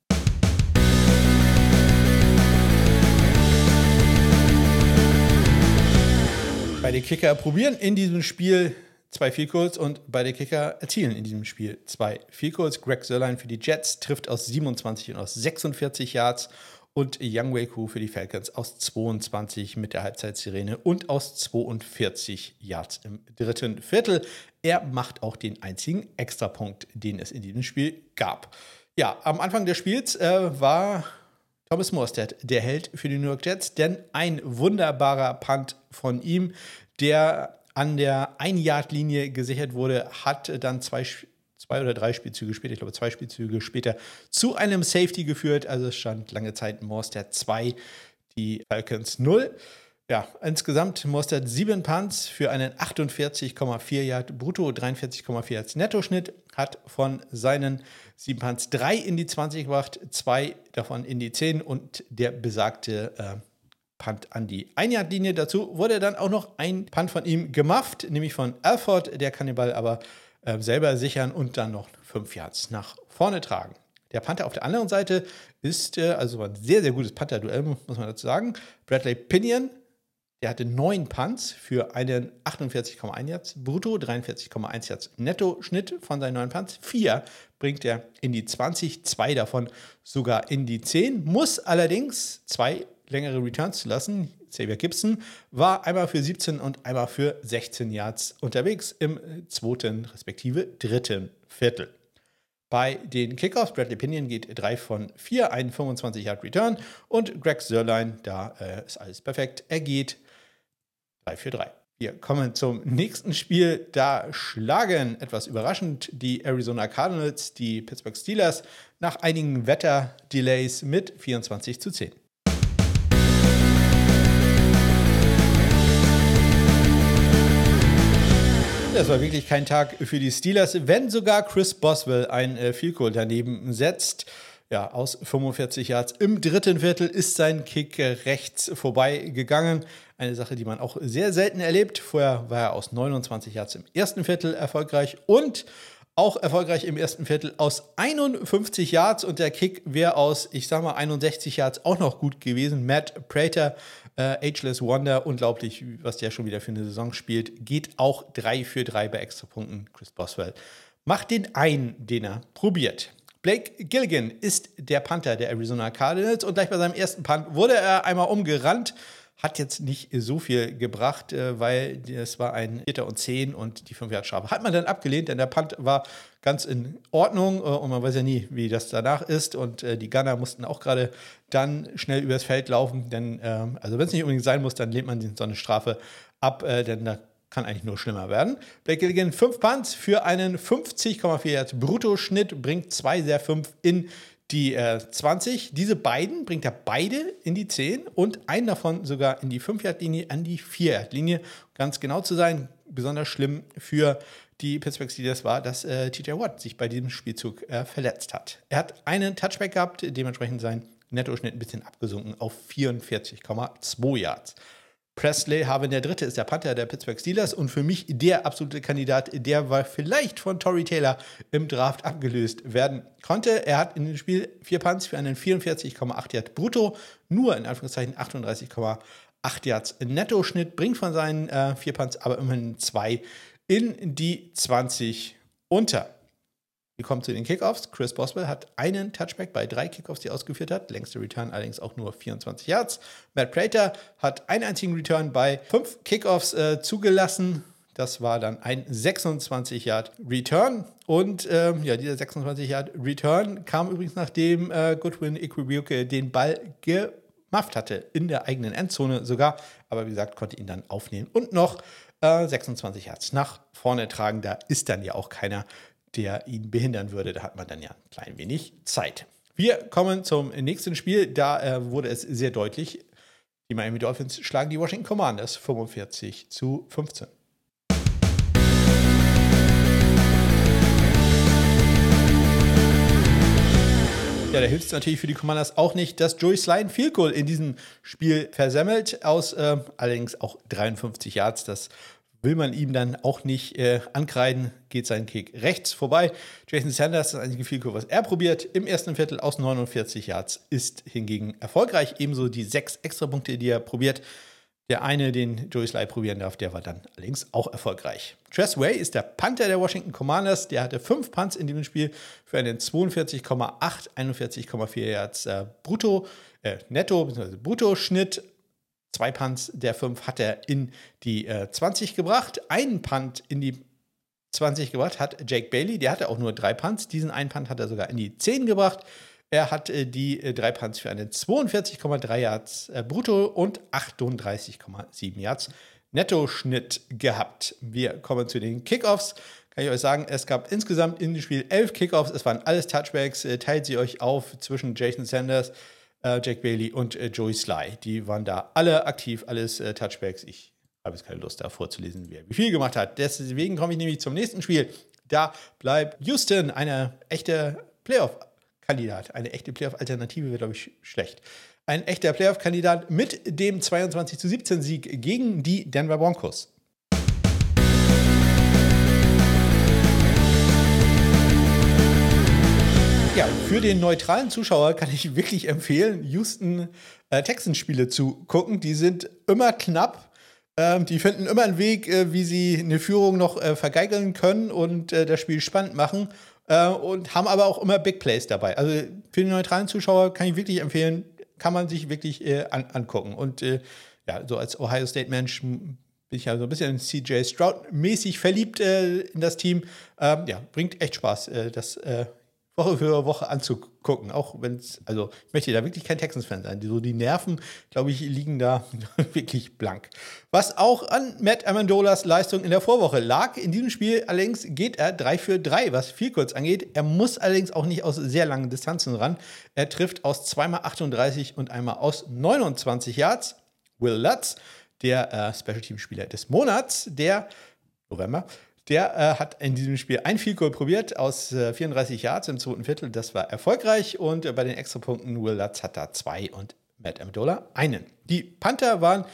Beide Kicker probieren in diesem Spiel zwei Field und beide Kicker erzielen in diesem Spiel zwei Field Greg Sörlein für die Jets trifft aus 27 und aus 46 Yards und Young Wei Koo für die Falcons aus 22 mit der Halbzeitsirene und aus 42 Yards im dritten Viertel. Er macht auch den einzigen Extrapunkt, den es in diesem Spiel gab. Ja, am Anfang des Spiels äh, war Thomas Morstead, der Held für die New York Jets, denn ein wunderbarer Punt von ihm, der an der Ein-Yard-Linie gesichert wurde, hat dann zwei, zwei oder drei Spielzüge später, ich glaube zwei Spielzüge später, zu einem Safety geführt. Also es stand lange Zeit Morstead 2, die Falcons 0. Ja, insgesamt Mostert sieben Punts für einen 48,4 Yard brutto, 43,4 Yards Nettoschnitt, hat von seinen sieben Punts drei in die 20 gebracht, zwei davon in die 10 und der besagte äh, Punt an die Ein-Yard-Linie. Dazu wurde dann auch noch ein Punt von ihm gemufft, nämlich von Alford. Der kann den Ball aber äh, selber sichern und dann noch fünf Yards nach vorne tragen. Der Panther auf der anderen Seite ist äh, also ein sehr, sehr gutes Panther-Duell, muss man dazu sagen. Bradley Pinion, der hatte neun Punts für einen 48,1 Yards brutto, 43,1 Yards netto-Schnitt von seinen neun Punts. Vier bringt er in die 20, zwei davon sogar in die 10, muss allerdings zwei längere Returns zu lassen. Xavier Gibson war einmal für 17 und einmal für 16 Yards unterwegs im zweiten respektive dritten Viertel. Bei den Kickoffs, Bradley Pinion geht 3 von 4, ein 25 Yard Return und Greg Sörlein, da äh, ist alles perfekt, er geht 3 für 3. Wir kommen zum nächsten Spiel. Da schlagen etwas überraschend die Arizona Cardinals die Pittsburgh Steelers nach einigen Wetterdelays mit 24 zu 10. Das war wirklich kein Tag für die Steelers, wenn sogar Chris Boswell ein äh, Field Goal daneben setzt. Ja, aus 45 Yards im dritten Viertel ist sein Kick rechts vorbeigegangen. Eine Sache, die man auch sehr selten erlebt. Vorher war er aus 29 Yards im ersten Viertel erfolgreich und auch erfolgreich im ersten Viertel aus 51 Yards und der Kick wäre aus, ich sag mal, 61 Yards auch noch gut gewesen. Matt Prater äh, Ageless Wonder, unglaublich, was der schon wieder für eine Saison spielt. Geht auch 3 für 3 bei Extrapunkten. Chris Boswell macht den einen, den er probiert. Blake Gilligan ist der Panther der Arizona Cardinals und gleich bei seinem ersten Punt wurde er einmal umgerannt. Hat jetzt nicht so viel gebracht, äh, weil es war ein Vierter und Zehn und die 5 Yard Strafe hat man dann abgelehnt, denn der Punt war ganz in Ordnung äh, und man weiß ja nie, wie das danach ist. Und äh, die Gunner mussten auch gerade dann schnell übers Feld laufen, denn ähm, also wenn es nicht unbedingt sein muss, dann lehnt man so eine Strafe ab, denn da kann eigentlich nur schlimmer werden. Blake Gilligan, 5 Punts für einen 50,4 Yard Bruttoschnitt, bringt 2 sehr 5 in die äh, 20. Diese beiden bringt er beide in die 10 und einen davon sogar in die 5-Yard-Linie, an die 4-Yard-Linie. Ganz genau zu sein, besonders schlimm für die Pittsburgh Steelers war, dass äh, TJ Watt sich bei diesem Spielzug äh, verletzt hat. Er hat einen Touchback gehabt, dementsprechend sein Nettoschnitt ein bisschen abgesunken auf 44,2 Yards. Presley Harvin der Dritte ist der Panther der Pittsburgh Steelers und für mich der absolute Kandidat, der war vielleicht von Tory Taylor im Draft abgelöst werden konnte. Er hat in dem Spiel vier Punts für einen 44,8 Yard brutto, nur in Anführungszeichen 38,8 Yards Netto-Schnitt, bringt von seinen äh, vier Punts aber immerhin zwei in die 20 unter. Wir kommen zu den Kickoffs. Chris Boswell hat einen Touchback bei drei Kickoffs, die er ausgeführt hat. Längste Return allerdings auch nur 24 Yards. Matt Prater hat einen einzigen Return bei fünf Kickoffs äh, zugelassen. Das war dann ein 26 Yard Return. Und ähm, ja, dieser 26 Yard Return kam übrigens nachdem äh, Goodwin Iquibuke den Ball gemafft hatte in der eigenen Endzone sogar. Aber wie gesagt, konnte ihn dann aufnehmen und noch äh, 26 Yards nach vorne tragen. Da ist dann ja auch keiner der ihn behindern würde. Da hat man dann ja ein klein wenig Zeit. Wir kommen zum nächsten Spiel. Da äh, wurde es sehr deutlich. Die Miami Dolphins schlagen die Washington Commanders 45 zu 15. Ja, da hilft es natürlich für die Commanders auch nicht, dass Joey Slide Field Goal in diesem Spiel versemmelt, aus äh, allerdings auch 53 Yards. Das will man ihm dann auch nicht äh, ankreiden, geht sein Kick rechts vorbei. Jason Sanders, das einzige Vielkur, was er probiert, im ersten Viertel aus 49 Yards, ist hingegen erfolgreich. Ebenso die sechs Extrapunkte, die er probiert. Der eine, den Joey Sly probieren darf, der war dann allerdings auch erfolgreich. Tress Way ist der Panther der Washington Commanders. Der hatte fünf Punts in diesem Spiel für einen 42,8, 41,4 Yards äh, brutto, äh, netto bzw. brutto-Schnitt Zwei Punts der fünf hat er in die äh, 20 gebracht. Einen Punt in die 20 gebracht hat Jake Bailey. Der hatte auch nur drei Punts. Diesen einen Punt hat er sogar in die 10 gebracht. Er hat äh, die äh, drei Punts für einen 42,3 Yards äh, brutto und 38,7 Yards Netto-Schnitt gehabt. Wir kommen zu den Kickoffs. Kann ich euch sagen, es gab insgesamt in dem Spiel elf Kickoffs. Es waren alles Touchbacks. Äh, teilt sie euch auf zwischen Jason Sanders, äh, Jack Bailey und äh, Joey Sly. Die waren da alle aktiv, alles äh, Touchbacks. Ich habe jetzt keine Lust, da vorzulesen, wer wie viel gemacht hat. Deswegen komme ich nämlich zum nächsten Spiel. Da bleibt Houston eine echte Playoff-Kandidat. Eine echte Playoff-Alternative wäre, glaube ich, schlecht. Ein echter Playoff-Kandidat mit dem 22 zu 17 Sieg gegen die Denver Broncos. Ja, für den neutralen Zuschauer kann ich wirklich empfehlen, Houston äh, Texans-Spiele zu gucken. Die sind immer knapp. Ähm, die finden immer einen Weg, äh, wie sie eine Führung noch äh, vergeigeln können und äh, das Spiel spannend machen. Äh, und haben aber auch immer Big Plays dabei. Also für den neutralen Zuschauer kann ich wirklich empfehlen, kann man sich wirklich äh, an, angucken. Und ja, so als Ohio State-Mensch bin ich ja so ein bisschen CJ Stroud-mäßig verliebt in das Team. Ähm, ja, bringt echt Spaß, das Woche für Woche anzugucken. Auch wenn es, also ich möchte da wirklich kein Texans-Fan sein. So die Nerven, glaube ich, liegen da wirklich blank. Was auch an Matt Amendolas Leistung in der Vorwoche lag. In diesem Spiel allerdings geht er 3 für 3, was viel kurz angeht. Er muss allerdings auch nicht aus sehr langen Distanzen ran. Er trifft aus zweimal 38 und einmal aus 29 Yards. Will Lutz, der äh, Special Team Spieler des Monats, der November, der äh, hat in diesem Spiel ein Field Goal probiert aus äh, 34 Yards im zweiten Viertel. Das war erfolgreich. Und äh, bei den Extrapunkten Will Lutz hat da zwei und Matt Amendola einen. Die Panther waren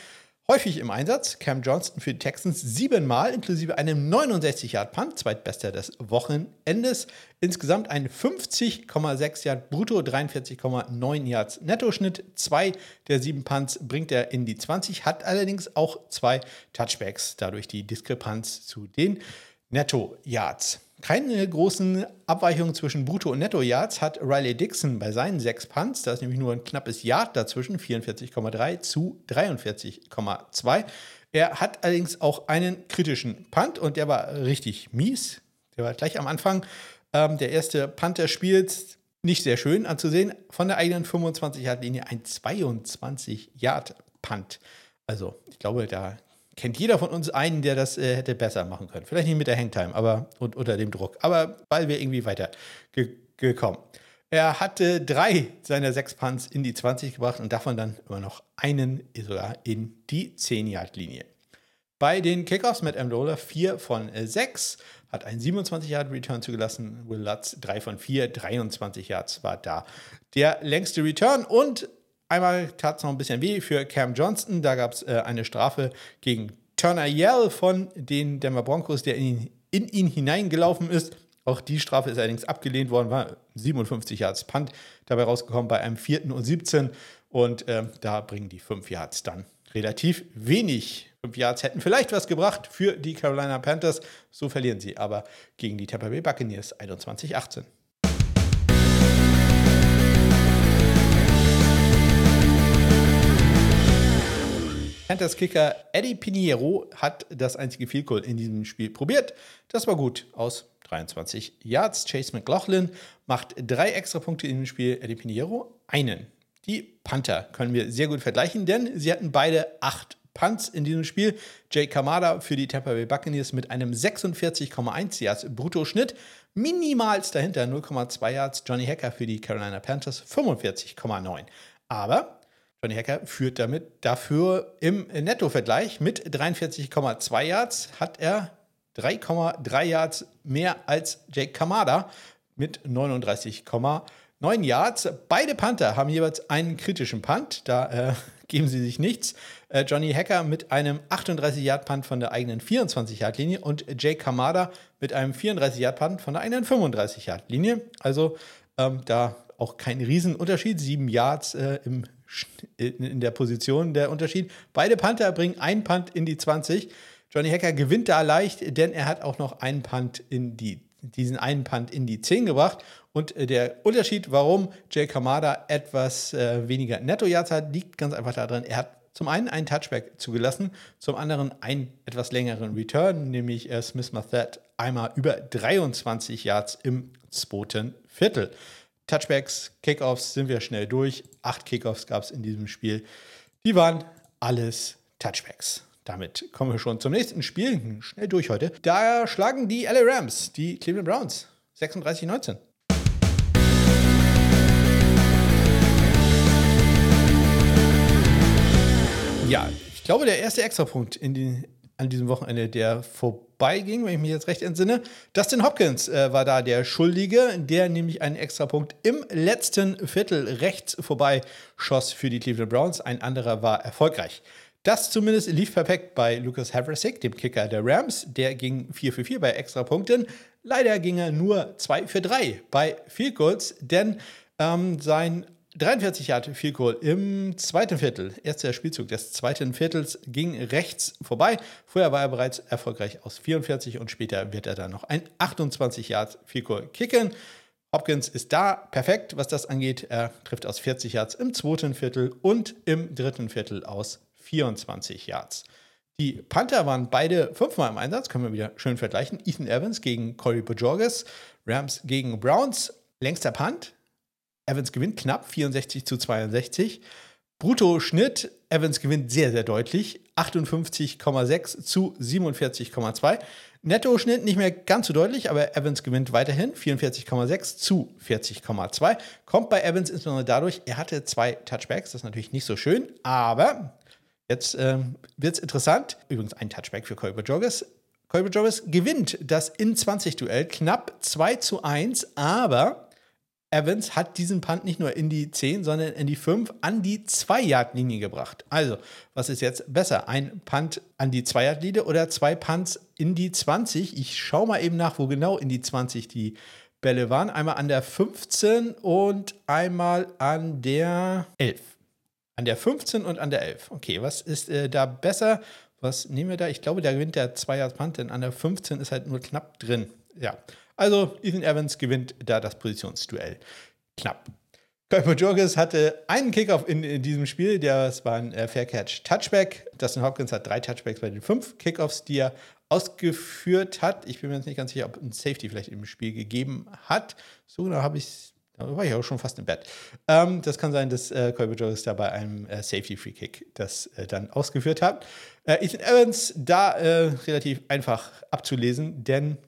häufig im Einsatz. Cam Johnston für die Texans siebenmal, inklusive einem 69-Yard-Punt, zweitbester des Wochenendes. Insgesamt ein 50,6 Yard brutto, 43,9 Yards Nettoschnitt. Zwei der sieben Punts bringt er in die 20, hat allerdings auch zwei Touchbacks, dadurch die Diskrepanz zu den Netto-Yards. Keine großen Abweichungen zwischen Brutto- und Netto-Yards hat Riley Dixon bei seinen sechs Punts. Da ist nämlich nur ein knappes Yard dazwischen, 44,3 zu 43,2. Er hat allerdings auch einen kritischen Punt und der war richtig mies. Der war gleich am Anfang. Ähm, der erste Punt des Spiels nicht sehr schön anzusehen. Von der eigenen 25-Yard-Linie ein 22-Yard-Punt. Also, ich glaube, da kennt jeder von uns einen, der das äh, hätte besser machen können. Vielleicht nicht mit der Hangtime, aber und, unter dem Druck. Aber weil wir irgendwie weiter ge gekommen. Er hatte drei seiner sechs Punts in die 20 gebracht und davon dann immer noch einen sogar in die 10-Yard-Linie. Bei den Kickoffs mit Amendola 4 von 6, hat einen 27-Yard-Return zugelassen. Will Lutz 3 von 4, 23 Yards war da der längste Return und Einmal tat es noch ein bisschen weh für Cam Johnston. Da gab es äh, eine Strafe gegen Turner Yell von den Denver Broncos, der in, in ihn hineingelaufen ist. Auch die Strafe ist allerdings abgelehnt worden, war 57 Yards Punt dabei rausgekommen bei einem 4. und 17. Und äh, da bringen die 5 Yards dann relativ wenig. 5 Yards hätten vielleicht was gebracht für die Carolina Panthers. So verlieren sie aber gegen die Tampa Bay Buccaneers 21-18. Panthers Kicker Eddie Piniero hat das einzige Field Goal in diesem Spiel probiert. Das war gut aus 23 Yards. Chase McLaughlin macht drei extra Punkte in dem Spiel. Eddie Piniero einen. Die Panther können wir sehr gut vergleichen, denn sie hatten beide acht Punts in diesem Spiel. Jake Kamada für die Tampa Bay Buccaneers mit einem 46,1 Yards Bruttoschnitt. Minimals dahinter 0,2 Yards. Johnny Hacker für die Carolina Panthers 45,9. Aber Johnny Hacker führt damit dafür im Netto-Vergleich mit 43,2 Yards hat er 3,3 Yards mehr als Jake Kamada mit 39,9 Yards. Beide Panther haben jeweils einen kritischen Punt, da äh, geben sie sich nichts. Äh, Johnny Hacker mit einem 38-Yard-Punt von der eigenen 24-Yard-Linie und Jake Kamada mit einem 34-Yard-Punt von der eigenen 35-Yard-Linie. Also ähm, da auch kein Riesenunterschied, sieben Yards äh, im in der Position der Unterschied. Beide Panther bringen einen Punt in die 20. Johnny Hacker gewinnt da leicht, denn er hat auch noch einen Punt in die, diesen einen Punt in die 10 gebracht. Und äh, der Unterschied, warum Jay Kamada etwas äh, weniger Netto-Yards hat, liegt ganz einfach darin, er hat zum einen einen Touchback zugelassen, zum anderen einen etwas längeren Return, nämlich äh, Smith Mathet einmal über 23 Yards im zweiten Viertel. Touchbacks, Kickoffs sind wir schnell durch. Acht Kickoffs gab es in diesem Spiel. Die waren alles Touchbacks. Damit kommen wir schon zum nächsten Spiel. Schnell durch heute. Da schlagen die LA Rams die Cleveland Browns 36-19. Ja, ich glaube, der erste Extrapunkt in den, an diesem Wochenende, der vorbeiging, wenn ich mich jetzt recht entsinne. Dustin Hopkins äh, war da der Schuldige, der nämlich einen Extrapunkt im letzten Viertel rechts vorbei schoss für die Cleveland Browns. Ein anderer war erfolgreich. Das zumindest lief perfekt bei Lucas Havrasek, dem Kicker der Rams. Der ging 4 für 4 bei Extrapunkten. Leider ging er nur 2 für 3 bei Field Goals, denn ähm, sein 43 Yard Field Goal im zweiten Viertel, erster Spielzug des zweiten Viertels, ging rechts vorbei. Vorher war er bereits erfolgreich aus 44 und später wird er dann noch ein 28 Yard Field Goal kicken. Hopkins ist da perfekt, was das angeht. Er trifft aus 40 Yards im zweiten Viertel und im dritten Viertel aus 24 Yards. Die Panther waren beide fünfmal im Einsatz, können wir wieder schön vergleichen. Ethan Evans gegen Corey Bojorges, Rams gegen Browns. Längster Punt, Evans gewinnt knapp 64 zu 62. Brutto-Schnitt, Evans gewinnt sehr, sehr deutlich, 58,6 zu 47,2. Netto-Schnitt nicht mehr ganz so deutlich, aber Evans gewinnt weiterhin 44,6 zu 40,2. Kommt bei Evans insbesondere dadurch, er hatte zwei Touchbacks, das ist natürlich nicht so schön, aber jetzt ähm, wird es interessant. Übrigens ein Touchback für Colby Joggers. Colby Joggers gewinnt das in 20 Duell knapp 2 zu 1, aber Evans hat diesen Punt nicht nur in die 10, sondern in die 5 an die 2-Yard-Linie gebracht. Also, was ist jetzt besser? Ein Punt an die 2-Yard-Linie oder zwei Punts in die 20? Ich schaue mal eben nach, wo genau in die 20 die Bälle waren. Einmal an der 15 und einmal an der 11. An der 15 und an der 11. Okay, was ist äh, da besser? Was nehmen wir da? Ich glaube, da gewinnt der 2-Yard-Punt, denn an der 15 ist halt nur knapp drin. Ja. Also Ethan Evans gewinnt da das Positionsduell. Knapp. Kuiper Jorges hatte einen Kickoff in, in, diesem Spiel, das war ein äh, Fair Catch Touchback. Dustin Hopkins hat drei Touchbacks bei den fünf Kickoffs, die er ausgeführt hat. Ich bin mir jetzt nicht ganz sicher, ob ein Safety vielleicht im Spiel gegeben hat. So genau habe ich da war ich auch schon fast im Bett. Ähm, das kann sein, dass äh, Colby Jones da bei einem äh, Safety Free Kick das äh, dann ausgeführt hat. Äh, Ethan Evans da äh, relativ einfach abzulesen, denn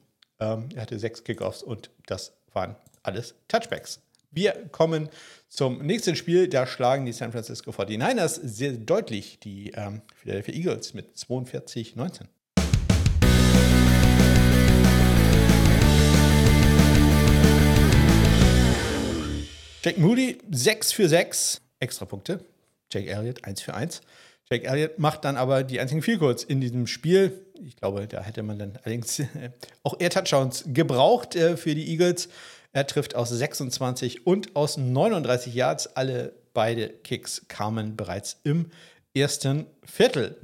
ähm, er hatte sechs Kickoffs und das waren alles Touchbacks. Wir kommen zum nächsten Spiel. Da schlagen die San Francisco 49ers sehr deutlich die ähm, Philadelphia Eagles mit 42-19. Jack Moody 6 für 6, extra Punkte. Jake Elliott 1 für 1. Jake Elliott macht dann aber die einzigen Goals in diesem Spiel. Ich glaube, da hätte man dann allerdings auch eher Touchdowns gebraucht äh, für die Eagles. Er trifft aus 26 und aus 39 Yards. Alle beide Kicks kamen bereits im ersten Viertel.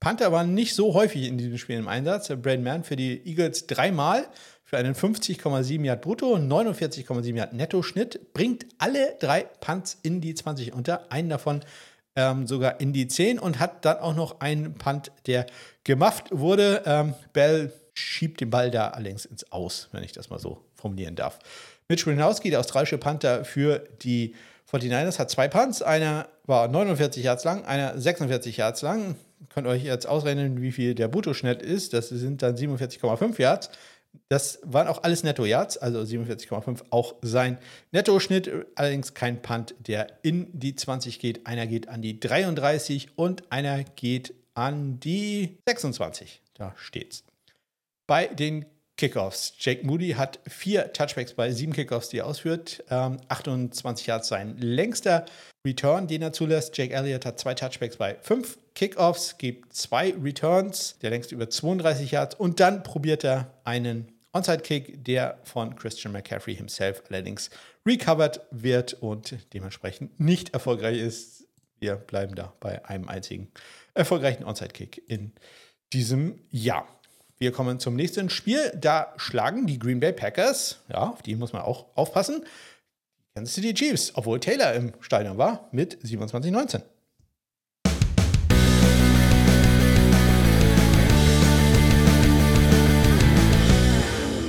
Panther waren nicht so häufig in diesem Spiel im Einsatz. Braden Mann für die Eagles dreimal für einen 50,7 Yard Brutto, 49,7 Yard Netto-Schnitt, bringt alle drei Punts in die 20 unter. Einen davon ähm, sogar in die 10 und hat dann auch noch einen Punt, der gemafft wurde. Ähm, Bell schiebt den Ball da allerdings ins Aus, wenn ich das mal so formulieren darf. Mitch Winowski, der australische Panther für die 49ers, hat zwei Punts. Einer war 49 Yards lang, einer 46 Yards lang. Könnt euch jetzt ausrechnen, wie viel der Bruttoschnitt ist. Das sind dann 47,5 Yards. Das waren auch alles Netto-Yards, also 47,5 auch sein Nettoschnitt, allerdings kein Punt, der in die 20 geht. Einer geht an die 33 und einer geht an die 26. Da steht's. Bei den Kickoffs. Jake Moody hat vier Touchbacks bei sieben Kickoffs, die er ausführt. Ähm, 28 Yards sein längster Return, den er zulässt. Jake Elliott hat zwei Touchbacks bei fünf Kickoffs, gibt zwei Returns, der längst über 32 Yards. Und dann probiert er einen Onside-Kick, der von Christian McCaffrey himself allerdings recovered wird und dementsprechend nicht erfolgreich ist. Wir bleiben da bei einem einzigen erfolgreichen Onside-Kick in diesem Jahr. Wir kommen zum nächsten Spiel. Da schlagen die Green Bay Packers, ja, auf die muss man auch aufpassen, Kansas City Chiefs, obwohl Taylor im Stadion war, mit 27-19.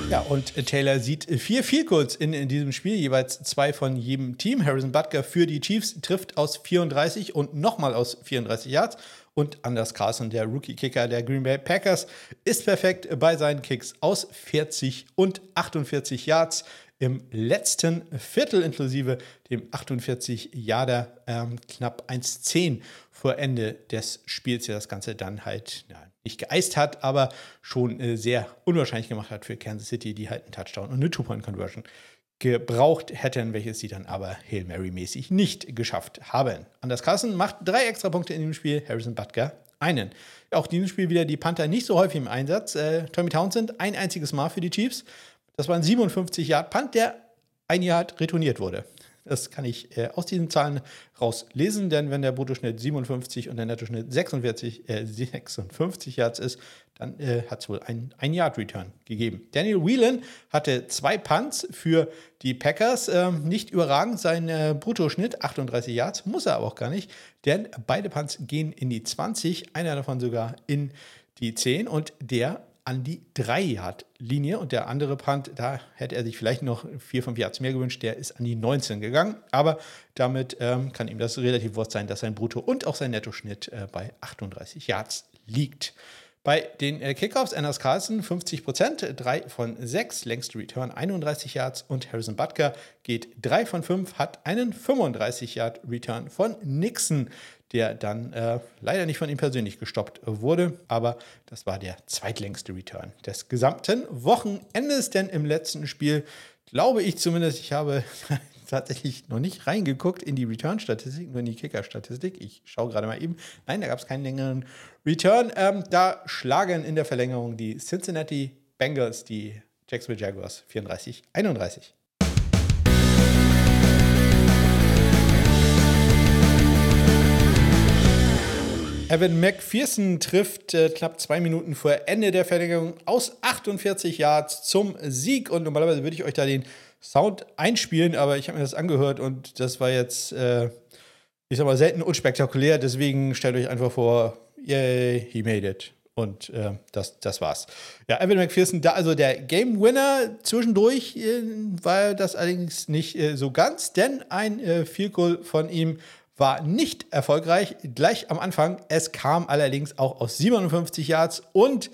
Ja, und Taylor sieht vier Field in, in diesem Spiel, jeweils zwei von jedem Team. Harrison Butker für die Chiefs trifft aus 34 und nochmal aus 34 Yards und Anders Carson, der Rookie-Kicker der Green Bay Packers, ist perfekt bei seinen Kicks aus 40 und 48 Yards im letzten Viertel inklusive dem 48 Yarder ähm, knapp 1,10 vor Ende des Spiels, der das Ganze dann halt ja, nicht geeist hat, aber schon äh, sehr unwahrscheinlich gemacht hat für Kansas City, die halt einen Touchdown und eine Two-Point-Conversion gebraucht hätten, welches sie dann aber Hail Mary-mäßig nicht geschafft haben. Anders Carson macht drei extra Punkte in dem Spiel, Harrison Butker einen. Auch dieses Spiel wieder die Panther nicht so häufig im Einsatz. Äh, Tommy Townsend ein einziges Mal für die Chiefs. Das war ein 57 Yard Punt, der ein Yard retourniert wurde. Das kann ich äh, aus diesen Zahlen rauslesen, denn wenn der Bruttoschnitt 57 und der Nettoschnitt 46, äh, 56 Yards ist, dann äh, hat es wohl ein, Yard Return gegeben. Daniel Whelan hatte zwei Punts für die Packers. Ähm, nicht überragend sein äh, Bruttoschnitt, 38 Yards, muss er aber auch gar nicht, denn beide Punts gehen in die 20, einer davon sogar in die 10 und der an die 3-Yard-Linie und der andere Punt, da hätte er sich vielleicht noch 4, 5 Yards mehr gewünscht, der ist an die 19 gegangen. Aber damit ähm, kann ihm das relativ wurscht sein, dass sein Brutto- und auch sein Nettoschnitt äh, bei 38 Yards liegt. Bei den äh, Kickoffs Anders Carlson 50 Prozent, 3 von 6, längste Return 31 Yards und Harrison Butker geht 3 von 5, hat einen 35 Yard Return von Nixon der dann äh, leider nicht von ihm persönlich gestoppt wurde, aber das war der zweitlängste Return des gesamten Wochenendes, denn im letzten Spiel glaube ich zumindest, ich habe tatsächlich noch nicht reingeguckt in die Return-Statistik, nur in die Kicker-Statistik. Ich schaue gerade mal eben. Nein, da gab es keinen längeren Return. Ähm, da schlagen in der Verlängerung die Cincinnati Bengals die Jacksonville Jaguars 34-31. Evan McPherson trifft äh, knapp zwei Minuten vor Ende der Verlängerung aus 48 Yards zum Sieg. Und normalerweise würde ich euch da den Sound einspielen, aber ich habe mir das angehört und das war jetzt, äh, ich sag mal, selten unspektakulär. Deswegen stellt euch einfach vor, yay, he made it. Und äh, das, das war's. Ja, Evan McPherson, da also der Game Winner zwischendurch äh, war das allerdings nicht äh, so ganz, denn ein äh, Field Goal von ihm war nicht erfolgreich gleich am Anfang. Es kam allerdings auch aus 57 Yards und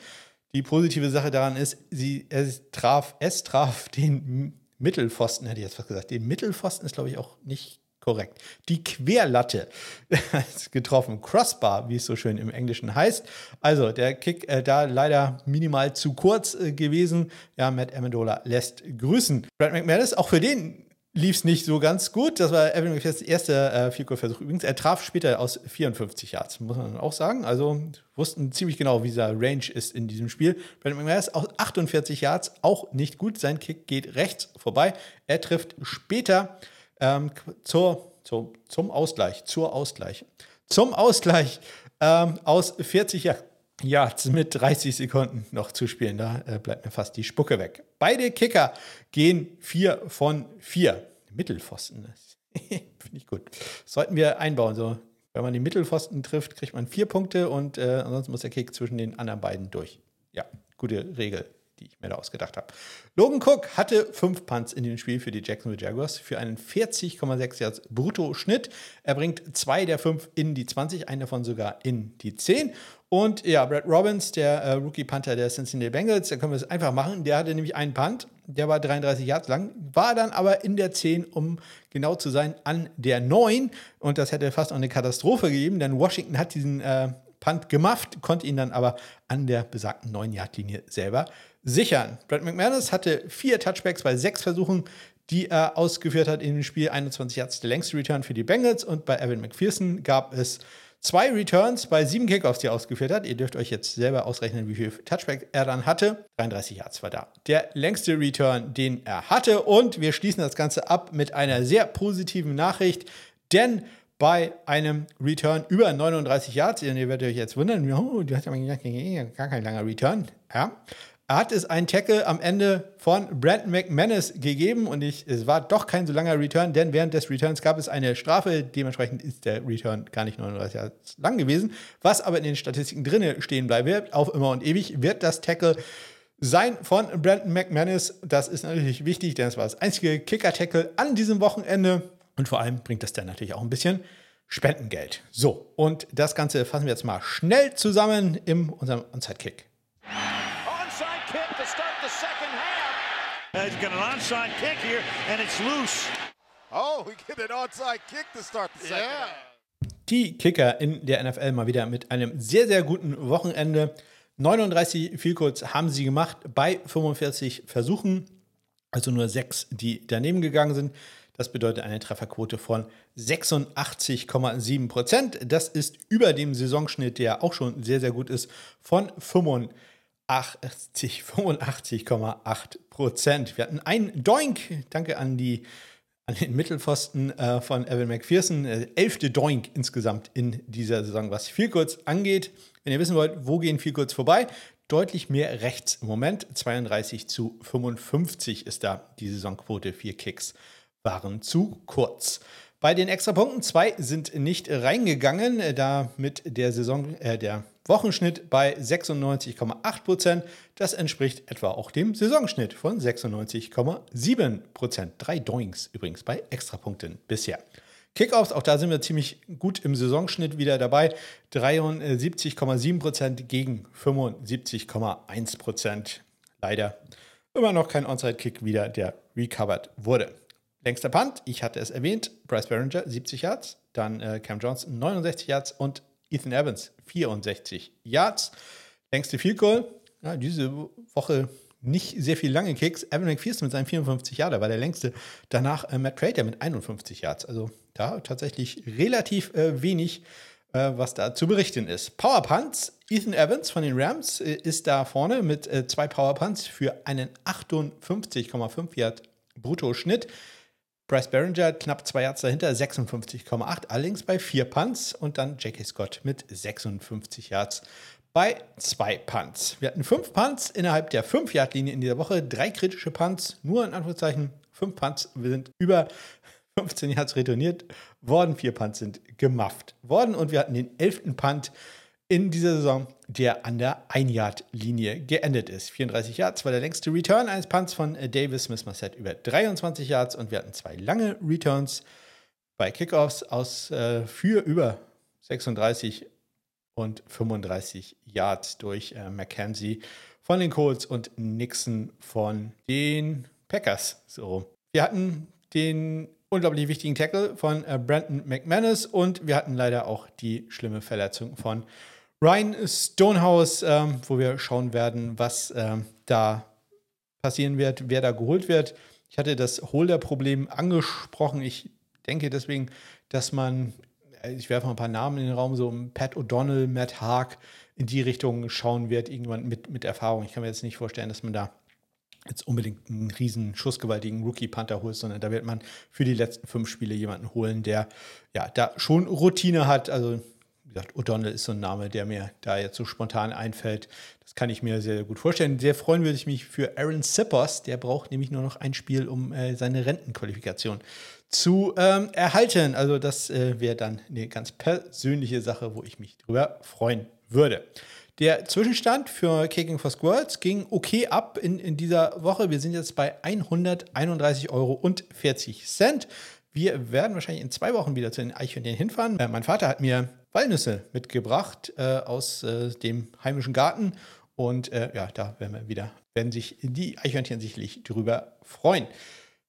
die positive Sache daran ist, sie, es, traf, es traf den Mittelpfosten, hätte ich jetzt fast gesagt. Den Mittelpfosten ist, glaube ich, auch nicht korrekt. Die Querlatte ist getroffen. Crossbar, wie es so schön im Englischen heißt. Also der Kick äh, da leider minimal zu kurz äh, gewesen. Ja, Matt Amendola lässt grüßen. Brad McManus, auch für den lief es nicht so ganz gut. Das war Evan McPhersons erster äh, Field-Goal-Versuch. Übrigens, er traf später aus 54 Yards, muss man auch sagen. Also wussten ziemlich genau, wie dieser Range ist in diesem Spiel. Brandon McManus aus 48 Yards auch nicht gut. Sein Kick geht rechts vorbei. Er trifft später ähm, zur, zur, zum Ausgleich, zur Ausgleich, zum Ausgleich ähm, aus 40 Yards. Yards mit 30 Sekunden noch zu spielen. Da äh, bleibt mir fast die Spucke weg. Beide Kicker gehen 4 von 4. Mittelpfosten. Finde ich gut. Sollten wir einbauen. So, wenn man den Mittelpfosten trifft, kriegt man vier Punkte und äh, ansonsten muss der Kick zwischen den anderen beiden durch. Ja, gute Regel die ich mir da ausgedacht habe. Logan Cook hatte fünf Punts in dem Spiel für die Jacksonville Jaguars für einen 40,6 Yards Brutto-Schnitt. Er bringt zwei der fünf in die 20, einen davon sogar in die 10. Und ja, Brad Robbins, der äh, Rookie-Punter der Cincinnati Bengals, da können wir es einfach machen. Der hatte nämlich einen Punt, der war 33 Yards lang, war dann aber in der 10, um genau zu sein, an der 9. Und das hätte fast auch eine Katastrophe gegeben, denn Washington hat diesen äh, Punt gemacht, konnte ihn dann aber an der besagten 9-Yard-Linie selber sichern. Brad McManus hatte vier Touchbacks bei sechs Versuchen, die er ausgeführt hat in dem Spiel. 21 Yards der längste Return für die Bengals und bei Evan McPherson gab es zwei Returns bei sieben Kickoffs, die er ausgeführt hat. Ihr dürft euch jetzt selber ausrechnen, wie viel Touchback er dann hatte. 33 Yards war da. Der längste Return, den er hatte. Und wir schließen das Ganze ab mit einer sehr positiven Nachricht, denn bei einem Return über 39 Yards, und ihr werdet euch jetzt wundern, oh, du hast ja gar kein langer Return. Ja, hat es einen Tackle am Ende von Brandon McManus gegeben und ich, es war doch kein so langer Return, denn während des Returns gab es eine Strafe. Dementsprechend ist der Return gar nicht 39 Jahre lang gewesen. Was aber in den Statistiken drinne stehen bleibt, auf immer und ewig, wird das Tackle sein von Brandon McManus. Das ist natürlich wichtig, denn es war das einzige Kicker-Tackle an diesem Wochenende und vor allem bringt das dann natürlich auch ein bisschen Spendengeld. So, und das Ganze fassen wir jetzt mal schnell zusammen in unserem Onside-Kick. He's got an onside kick here, and it's loose. Oh, we get an onside kick to start the second yeah. Die Kicker in der NFL mal wieder mit einem sehr, sehr guten Wochenende. 39 Vielkurz haben sie gemacht bei 45 Versuchen, also nur sechs, die daneben gegangen sind. Das bedeutet eine Trefferquote von 86,7 Prozent. Das ist über dem Saisonschnitt, der auch schon sehr, sehr gut ist, von 85,8 85 Prozent. Wir hatten ein Doink, danke an die an den Mittelpfosten äh, von Evan McPherson. Äh, elfte Doink insgesamt in dieser Saison, was viel kurz angeht. Wenn ihr wissen wollt, wo gehen viel kurz vorbei, deutlich mehr rechts im Moment. 32 zu 55 ist da die Saisonquote. Vier Kicks waren zu kurz. Bei den Extrapunkten zwei sind nicht reingegangen, äh, da mit der Saison, äh, der Wochenschnitt bei 96,8 Prozent. Das entspricht etwa auch dem Saisonschnitt von 96,7 Prozent. Drei Doings übrigens bei Extrapunkten bisher. Kickoffs, auch da sind wir ziemlich gut im Saisonschnitt wieder dabei. 73,7 Prozent gegen 75,1 Prozent. Leider immer noch kein Onside-Kick wieder, der recovered wurde. Längster Punt, ich hatte es erwähnt, Bryce Barringer 70 Yards, dann äh, Cam Johnson 69 Yards und Ethan Evans 64 Yards. Längste Field Goal, ja, diese Woche nicht sehr viel lange Kicks. Evan McPherson mit seinen 54 Yards, war der längste. Danach äh, Matt Prater mit 51 Yards. Also da tatsächlich relativ äh, wenig, äh, was da zu berichten ist. Power Punts. Ethan Evans von den Rams äh, ist da vorne mit äh, zwei Power Punts für einen 58,5 Yard Bruttoschnitt. Bryce Barringer knapp zwei Yards dahinter, 56,8, allerdings bei vier Punts und dann J.K. Scott mit 56 Yards bei zwei Punts. Wir hatten fünf Punts innerhalb der 5-Yard-Linie in dieser Woche, drei kritische Punts, nur in Anführungszeichen fünf Punts. Wir sind über 15 Yards retourniert worden, vier Punts sind gemufft worden und wir hatten den elften Punt in dieser Saison, der an der 1-Yard-Linie geendet ist. 34 Yards war der längste Return eines Punts von Davis Smith Marset über 23 Yards und wir hatten zwei lange Returns bei Kickoffs aus äh, für über 36 und 35 Yards durch äh, McKenzie von den Colts und Nixon von den Packers. So, wir hatten den unglaublich wichtigen Tackle von äh, Brandon McManus und wir hatten leider auch die schlimme Verletzung von Ryan Stonehouse, ähm, wo wir schauen werden, was ähm, da passieren wird, wer da geholt wird. Ich hatte das Holder-Problem angesprochen. Ich denke deswegen, dass man, äh, ich werfe mal ein paar Namen in den Raum, so Pat O'Donnell, Matt Haag in die Richtung schauen wird, irgendwann mit, mit Erfahrung. Ich kann mir jetzt nicht vorstellen, dass man da jetzt unbedingt einen riesen schussgewaltigen Rookie-Panther holt, sondern da wird man für die letzten fünf Spiele jemanden holen, der ja da schon Routine hat. Also wie gesagt, O'Donnell ist so ein Name, der mir da jetzt so spontan einfällt. Das kann ich mir sehr gut vorstellen. Sehr freuen würde ich mich für Aaron Sippers. Der braucht nämlich nur noch ein Spiel, um äh, seine Rentenqualifikation zu ähm, erhalten. Also das äh, wäre dann eine ganz persönliche Sache, wo ich mich drüber freuen würde. Der Zwischenstand für Kicking for Squirrels ging okay ab in, in dieser Woche. Wir sind jetzt bei 131,40 Euro. Wir werden wahrscheinlich in zwei Wochen wieder zu den Eichhörnchen hinfahren. Äh, mein Vater hat mir Walnüsse mitgebracht äh, aus äh, dem heimischen Garten. Und äh, ja, da werden wir wieder, werden sich die Eichhörnchen sicherlich drüber freuen.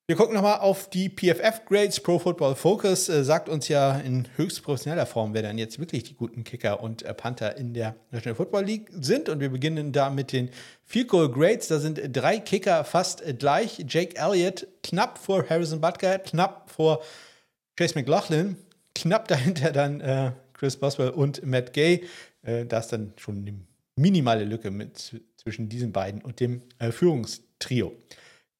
Wir gucken nochmal auf die PFF-Grades. Pro Football Focus äh, sagt uns ja in höchst professioneller Form, wer dann jetzt wirklich die guten Kicker und äh, Panther in der National Football League sind. Und wir beginnen da mit den Field Goal Grades. Da sind drei Kicker fast äh, gleich. Jake Elliott knapp vor Harrison Butker, knapp vor Chase McLaughlin, knapp dahinter dann äh, Chris Boswell und Matt Gay. Äh, da ist dann schon eine minimale Lücke mit, zwischen diesen beiden und dem äh, Führungstrio.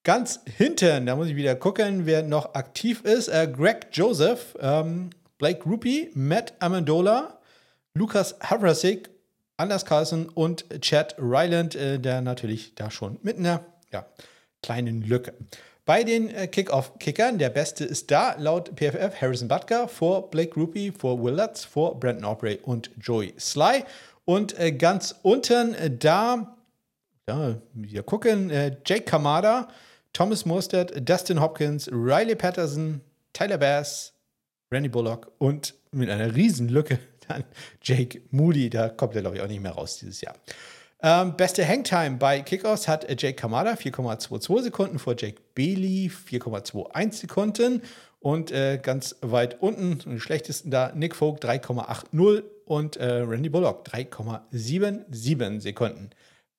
Ganz hinten, da muss ich wieder gucken, wer noch aktiv ist. Äh, Greg Joseph, ähm, Blake Rupi, Matt Amendola, Lukas Havrasik, Anders Carlson und Chad Ryland, äh, der natürlich da schon mit einer ja, kleinen Lücke. Bei den äh, Kickoff-Kickern, der beste ist da laut PFF Harrison Butker vor Blake Rupi, vor Will Lutz, vor Brandon Aubrey und Joey Sly. Und äh, ganz unten äh, da, ja, wir gucken, äh, Jake Kamada, Thomas Mostert, Dustin Hopkins, Riley Patterson, Tyler Bass, Randy Bullock und mit einer Riesenlücke dann Jake Moody. Da kommt er, glaube ich, auch nicht mehr raus dieses Jahr. Ähm, beste Hangtime bei Kickoffs hat Jake Kamada 4,22 Sekunden vor Jake Bailey 4,21 Sekunden. Und äh, ganz weit unten, den schlechtesten da, Nick Folk 3,80 und äh, Randy Bullock 3,77 Sekunden.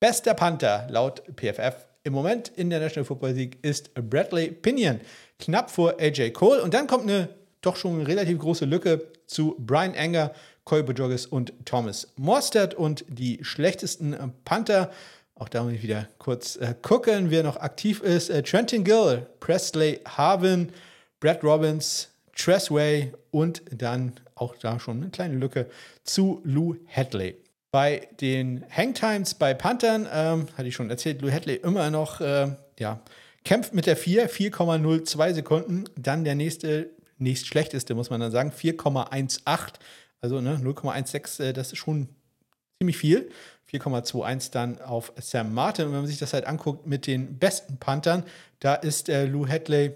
Bester Panther laut PFF im Moment in der National Football League ist Bradley Pinion knapp vor AJ Cole. Und dann kommt eine doch schon relativ große Lücke zu Brian Anger, Coy Bojogis und Thomas Morstead. Und die schlechtesten Panther, auch da muss ich wieder kurz äh, gucken, wer noch aktiv ist. Äh, Trenton Gill, Presley Harvin, Brad Robbins, Tressway und dann auch da schon eine kleine Lücke zu Lou Hadley. Bei den Hangtimes bei Panthern, ähm, hatte ich schon erzählt, Lou Hadley immer noch, äh, ja, kämpft mit der 4, 4,02 Sekunden. Dann der nächste, nächst schlechteste, muss man dann sagen, 4,18. Also ne, 0,16, äh, das ist schon ziemlich viel. 4,21 dann auf Sam Martin. Und wenn man sich das halt anguckt mit den besten Panthern, da ist äh, Lou Hadley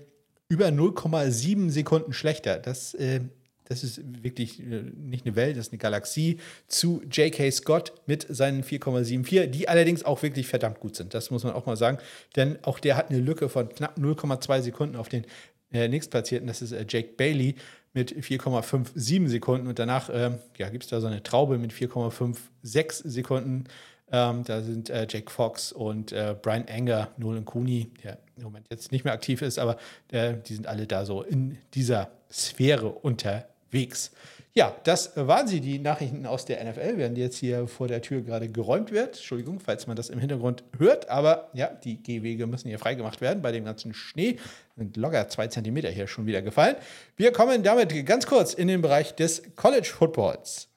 über 0,7 Sekunden schlechter. Das äh, das ist wirklich äh, nicht eine Welt, das ist eine Galaxie zu J.K. Scott mit seinen 4,74, die allerdings auch wirklich verdammt gut sind. Das muss man auch mal sagen. Denn auch der hat eine Lücke von knapp 0,2 Sekunden auf den äh, nächstplatzierten. Das ist äh, Jake Bailey mit 4,57 Sekunden. Und danach äh, ja, gibt es da so eine Traube mit 4,56 Sekunden. Ähm, da sind äh, Jake Fox und äh, Brian Anger, Nolan Cooney, der im Moment jetzt nicht mehr aktiv ist, aber äh, die sind alle da so in dieser Sphäre unterwegs unterwegs. Ja, das waren sie, die Nachrichten aus der NFL, während jetzt hier vor der Tür gerade geräumt wird. Entschuldigung, falls man das im Hintergrund hört, aber ja, die Gehwege müssen hier freigemacht werden bei dem ganzen Schnee. Sind locker zwei Zentimeter hier schon wieder gefallen. Wir kommen damit ganz kurz in den Bereich des College Footballs.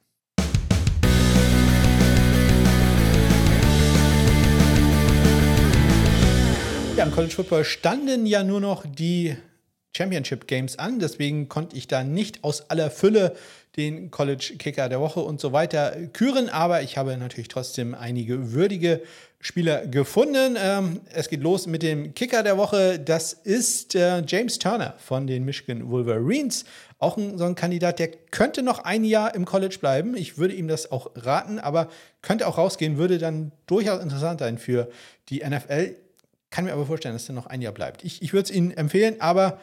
Ja, im College Football standen ja nur noch die Championship Games an. Deswegen konnte ich da nicht aus aller Fülle den College Kicker der Woche und so weiter küren. Aber ich habe natürlich trotzdem einige würdige Spieler gefunden. Ähm, es geht los mit dem Kicker der Woche. Das ist äh, James Turner von den Michigan Wolverines. Auch ein, so ein Kandidat, der könnte noch ein Jahr im College bleiben. Ich würde ihm das auch raten, aber könnte auch rausgehen, würde dann durchaus interessant sein für die NFL. Kann mir aber vorstellen, dass er noch ein Jahr bleibt. Ich, ich würde es Ihnen empfehlen, aber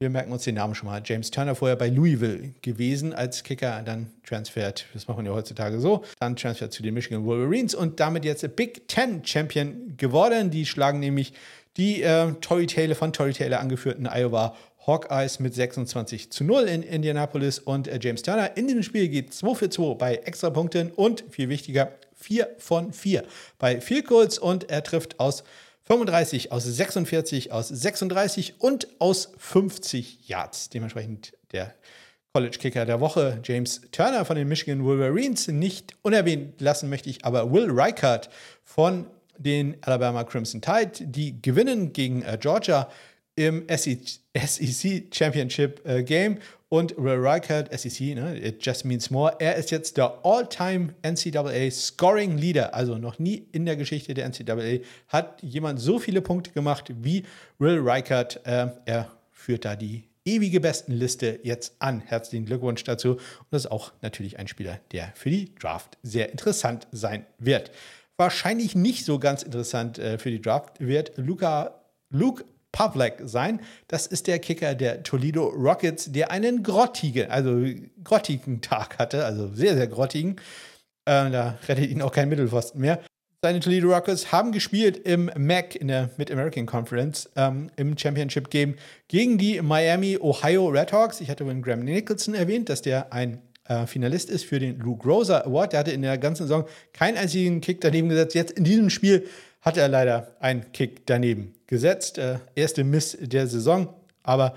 wir merken uns den Namen schon mal. James Turner vorher bei Louisville gewesen als Kicker, dann transfert, das macht man ja heutzutage so, dann transfert zu den Michigan Wolverines und damit jetzt Big Ten Champion geworden. Die schlagen nämlich die äh, Tory Taylor von Tory Taylor angeführten Iowa Hawkeyes mit 26 zu 0 in Indianapolis und äh, James Turner in diesem Spiel geht 2 für 2 bei Extrapunkten und viel wichtiger 4 von 4 bei Field Goals und er trifft aus 35 aus 46, aus 36 und aus 50 Yards. Dementsprechend der College Kicker der Woche, James Turner von den Michigan Wolverines. Nicht unerwähnt lassen möchte ich aber Will Reichert von den Alabama Crimson Tide. Die gewinnen gegen äh, Georgia im SEC e Championship äh, Game und Will Reichert, SEC, ne, it just means more. Er ist jetzt der All-Time NCAA Scoring Leader. Also noch nie in der Geschichte der NCAA hat jemand so viele Punkte gemacht wie Will Reichert. Äh, er führt da die ewige Bestenliste jetzt an. Herzlichen Glückwunsch dazu. Und das ist auch natürlich ein Spieler, der für die Draft sehr interessant sein wird. Wahrscheinlich nicht so ganz interessant äh, für die Draft wird Luca, Luke Pavlek sein. Das ist der Kicker der Toledo Rockets, der einen grottigen, also grottigen Tag hatte, also sehr, sehr grottigen. Äh, da rettet ihn auch kein Mittelpfosten mehr. Seine Toledo Rockets haben gespielt im MAC, in der Mid-American Conference, ähm, im Championship Game gegen die Miami Ohio Redhawks. Ich hatte vorhin Graham Nicholson erwähnt, dass der ein äh, Finalist ist für den Lou Groza Award. Der hatte in der ganzen Saison keinen einzigen Kick daneben gesetzt. Jetzt in diesem Spiel hat er leider einen Kick daneben gesetzt. Äh, erste Miss der Saison, aber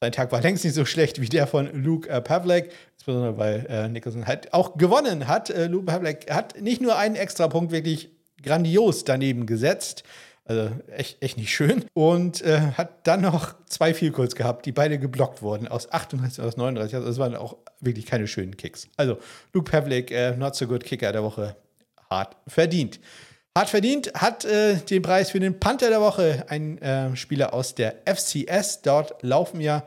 sein Tag war längst nicht so schlecht wie der von Luke äh, Pavlek, insbesondere weil äh, Nicholson halt auch gewonnen hat. Äh, Luke Pavlek hat nicht nur einen Extrapunkt wirklich grandios daneben gesetzt, also echt, echt nicht schön. Und äh, hat dann noch zwei Vielkurs gehabt, die beide geblockt wurden, aus 38 und aus 39. Also es waren auch wirklich keine schönen Kicks. Also Luke Pavlik, äh, not so good Kicker der Woche, hart verdient. Hart verdient hat äh, den Preis für den Panther der Woche. Ein äh, Spieler aus der FCS. Dort laufen ja,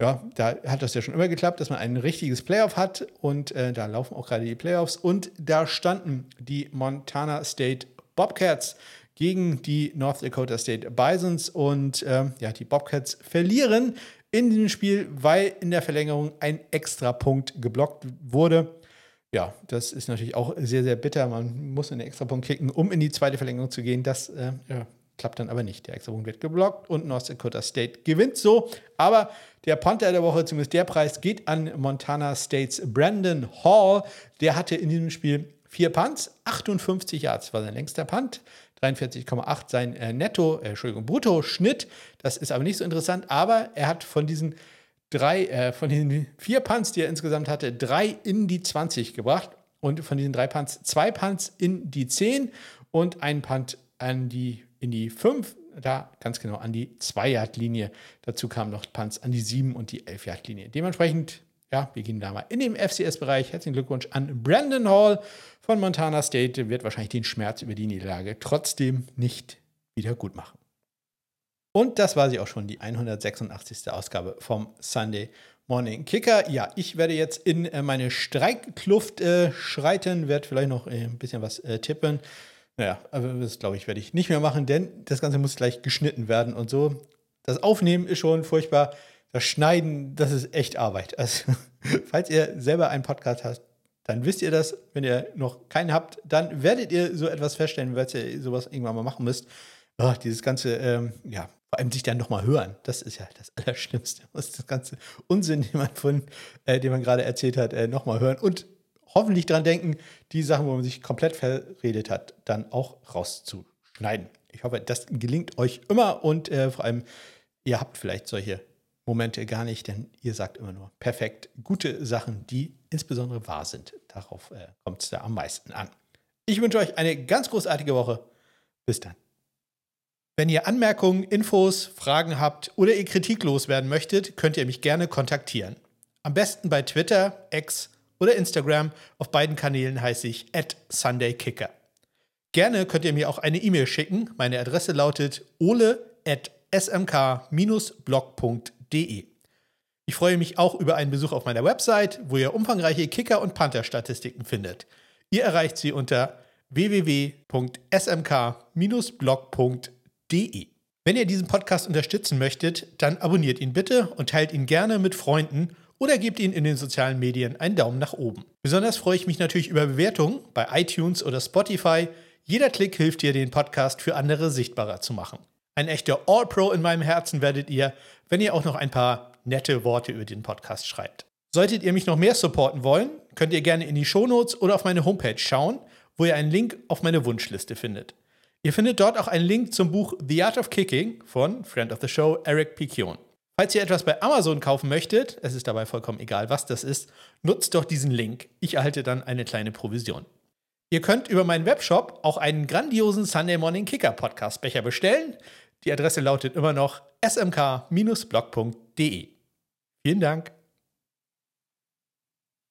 ja, da hat das ja schon immer geklappt, dass man ein richtiges Playoff hat und äh, da laufen auch gerade die Playoffs. Und da standen die Montana State Bobcats gegen die North Dakota State Bisons. Und ähm, ja, die Bobcats verlieren in diesem Spiel, weil in der Verlängerung ein extra Punkt geblockt wurde ja, das ist natürlich auch sehr, sehr bitter. Man muss einen Extrapunkt kicken, um in die zweite Verlängerung zu gehen. Das äh, ja, klappt dann aber nicht. Der Extrapunkt wird geblockt und North Dakota State gewinnt so. Aber der Panther der Woche, zumindest der Preis, geht an Montana States Brandon Hall. Der hatte in diesem Spiel vier Punts, 58 Yards war sein längster Punt. 43,8 sein äh, Netto, äh, Entschuldigung, Brutto-Schnitt. Das ist aber nicht so interessant, aber er hat von diesen drei, äh, von diesen vier Punts, die er insgesamt hatte, drei in die 20 gebracht und von diesen drei Punts zwei Punts in die 10 und ein Punt an die, in die 5, da ganz genau an die 2-Yard-Linie. Dazu kamen noch Punts an die 7 und die 11-Yard-Linie. Dementsprechend, ja, wir gehen da mal in den FCS-Bereich. Herzlichen Glückwunsch an Brandon Hall von Montana State. Wird wahrscheinlich den Schmerz über die Niederlage trotzdem nicht wieder gut machen. Und das war sie auch schon, die 186. Ausgabe vom Sunday Morning Kicker. Ja, ich werde jetzt in äh, meine Streikkluft äh, schreiten, werde vielleicht noch äh, ein bisschen was äh, tippen. Naja, das glaube ich, werde ich nicht mehr machen, denn das Ganze muss gleich geschnitten werden und so. Das Aufnehmen ist schon furchtbar. Das Schneiden, das ist echt Arbeit. Also, falls ihr selber einen Podcast habt, dann wisst ihr das. Wenn ihr noch keinen habt, dann werdet ihr so etwas feststellen, weil ihr sowas irgendwann mal machen müsst. Oh, dieses ganze, ähm, ja, vor allem sich dann nochmal hören. Das ist ja das Allerschlimmste. Das, das ganze Unsinn, den man, von, äh, den man gerade erzählt hat, äh, nochmal hören. Und hoffentlich daran denken, die Sachen, wo man sich komplett verredet hat, dann auch rauszuschneiden. Ich hoffe, das gelingt euch immer und äh, vor allem, ihr habt vielleicht solche Momente gar nicht, denn ihr sagt immer nur perfekt gute Sachen, die insbesondere wahr sind. Darauf äh, kommt es da am meisten an. Ich wünsche euch eine ganz großartige Woche. Bis dann. Wenn ihr Anmerkungen, Infos, Fragen habt oder ihr Kritik loswerden möchtet, könnt ihr mich gerne kontaktieren. Am besten bei Twitter, X oder Instagram. Auf beiden Kanälen heiße ich SundayKicker. Gerne könnt ihr mir auch eine E-Mail schicken. Meine Adresse lautet ole.smk-blog.de. Ich freue mich auch über einen Besuch auf meiner Website, wo ihr umfangreiche Kicker- und Panther-Statistiken findet. Ihr erreicht sie unter www.smk-blog.de www.ftf.de. Wenn ihr diesen Podcast unterstützen möchtet, dann abonniert ihn bitte und teilt ihn gerne mit Freunden oder gebt ihn in den sozialen Medien einen Daumen nach oben. Besonders freue ich mich natürlich über Bewertungen bei iTunes oder Spotify. Jeder Klick hilft dir, den Podcast für andere sichtbarer zu machen. Ein echter All-Pro in meinem Herzen werdet ihr, wenn ihr auch noch ein paar nette Worte über den Podcast schreibt. Solltet ihr mich noch mehr supporten wollen, könnt ihr gerne in die Shownotes oder auf meine Homepage schauen, wo ihr einen Link auf meine Wunschliste findet. Ihr findet dort auch einen Link zum Buch The Art of Kicking von Friend of the Show Eric Piquion. Falls ihr etwas bei Amazon kaufen möchtet, es ist dabei vollkommen egal, was das ist, nutzt doch diesen Link. Ich erhalte dann eine kleine Provision. Ihr könnt über meinen Webshop auch einen grandiosen Sunday Morning Kicker Podcast Becher bestellen. Die Adresse lautet immer noch smk-blog.de. Vielen Dank.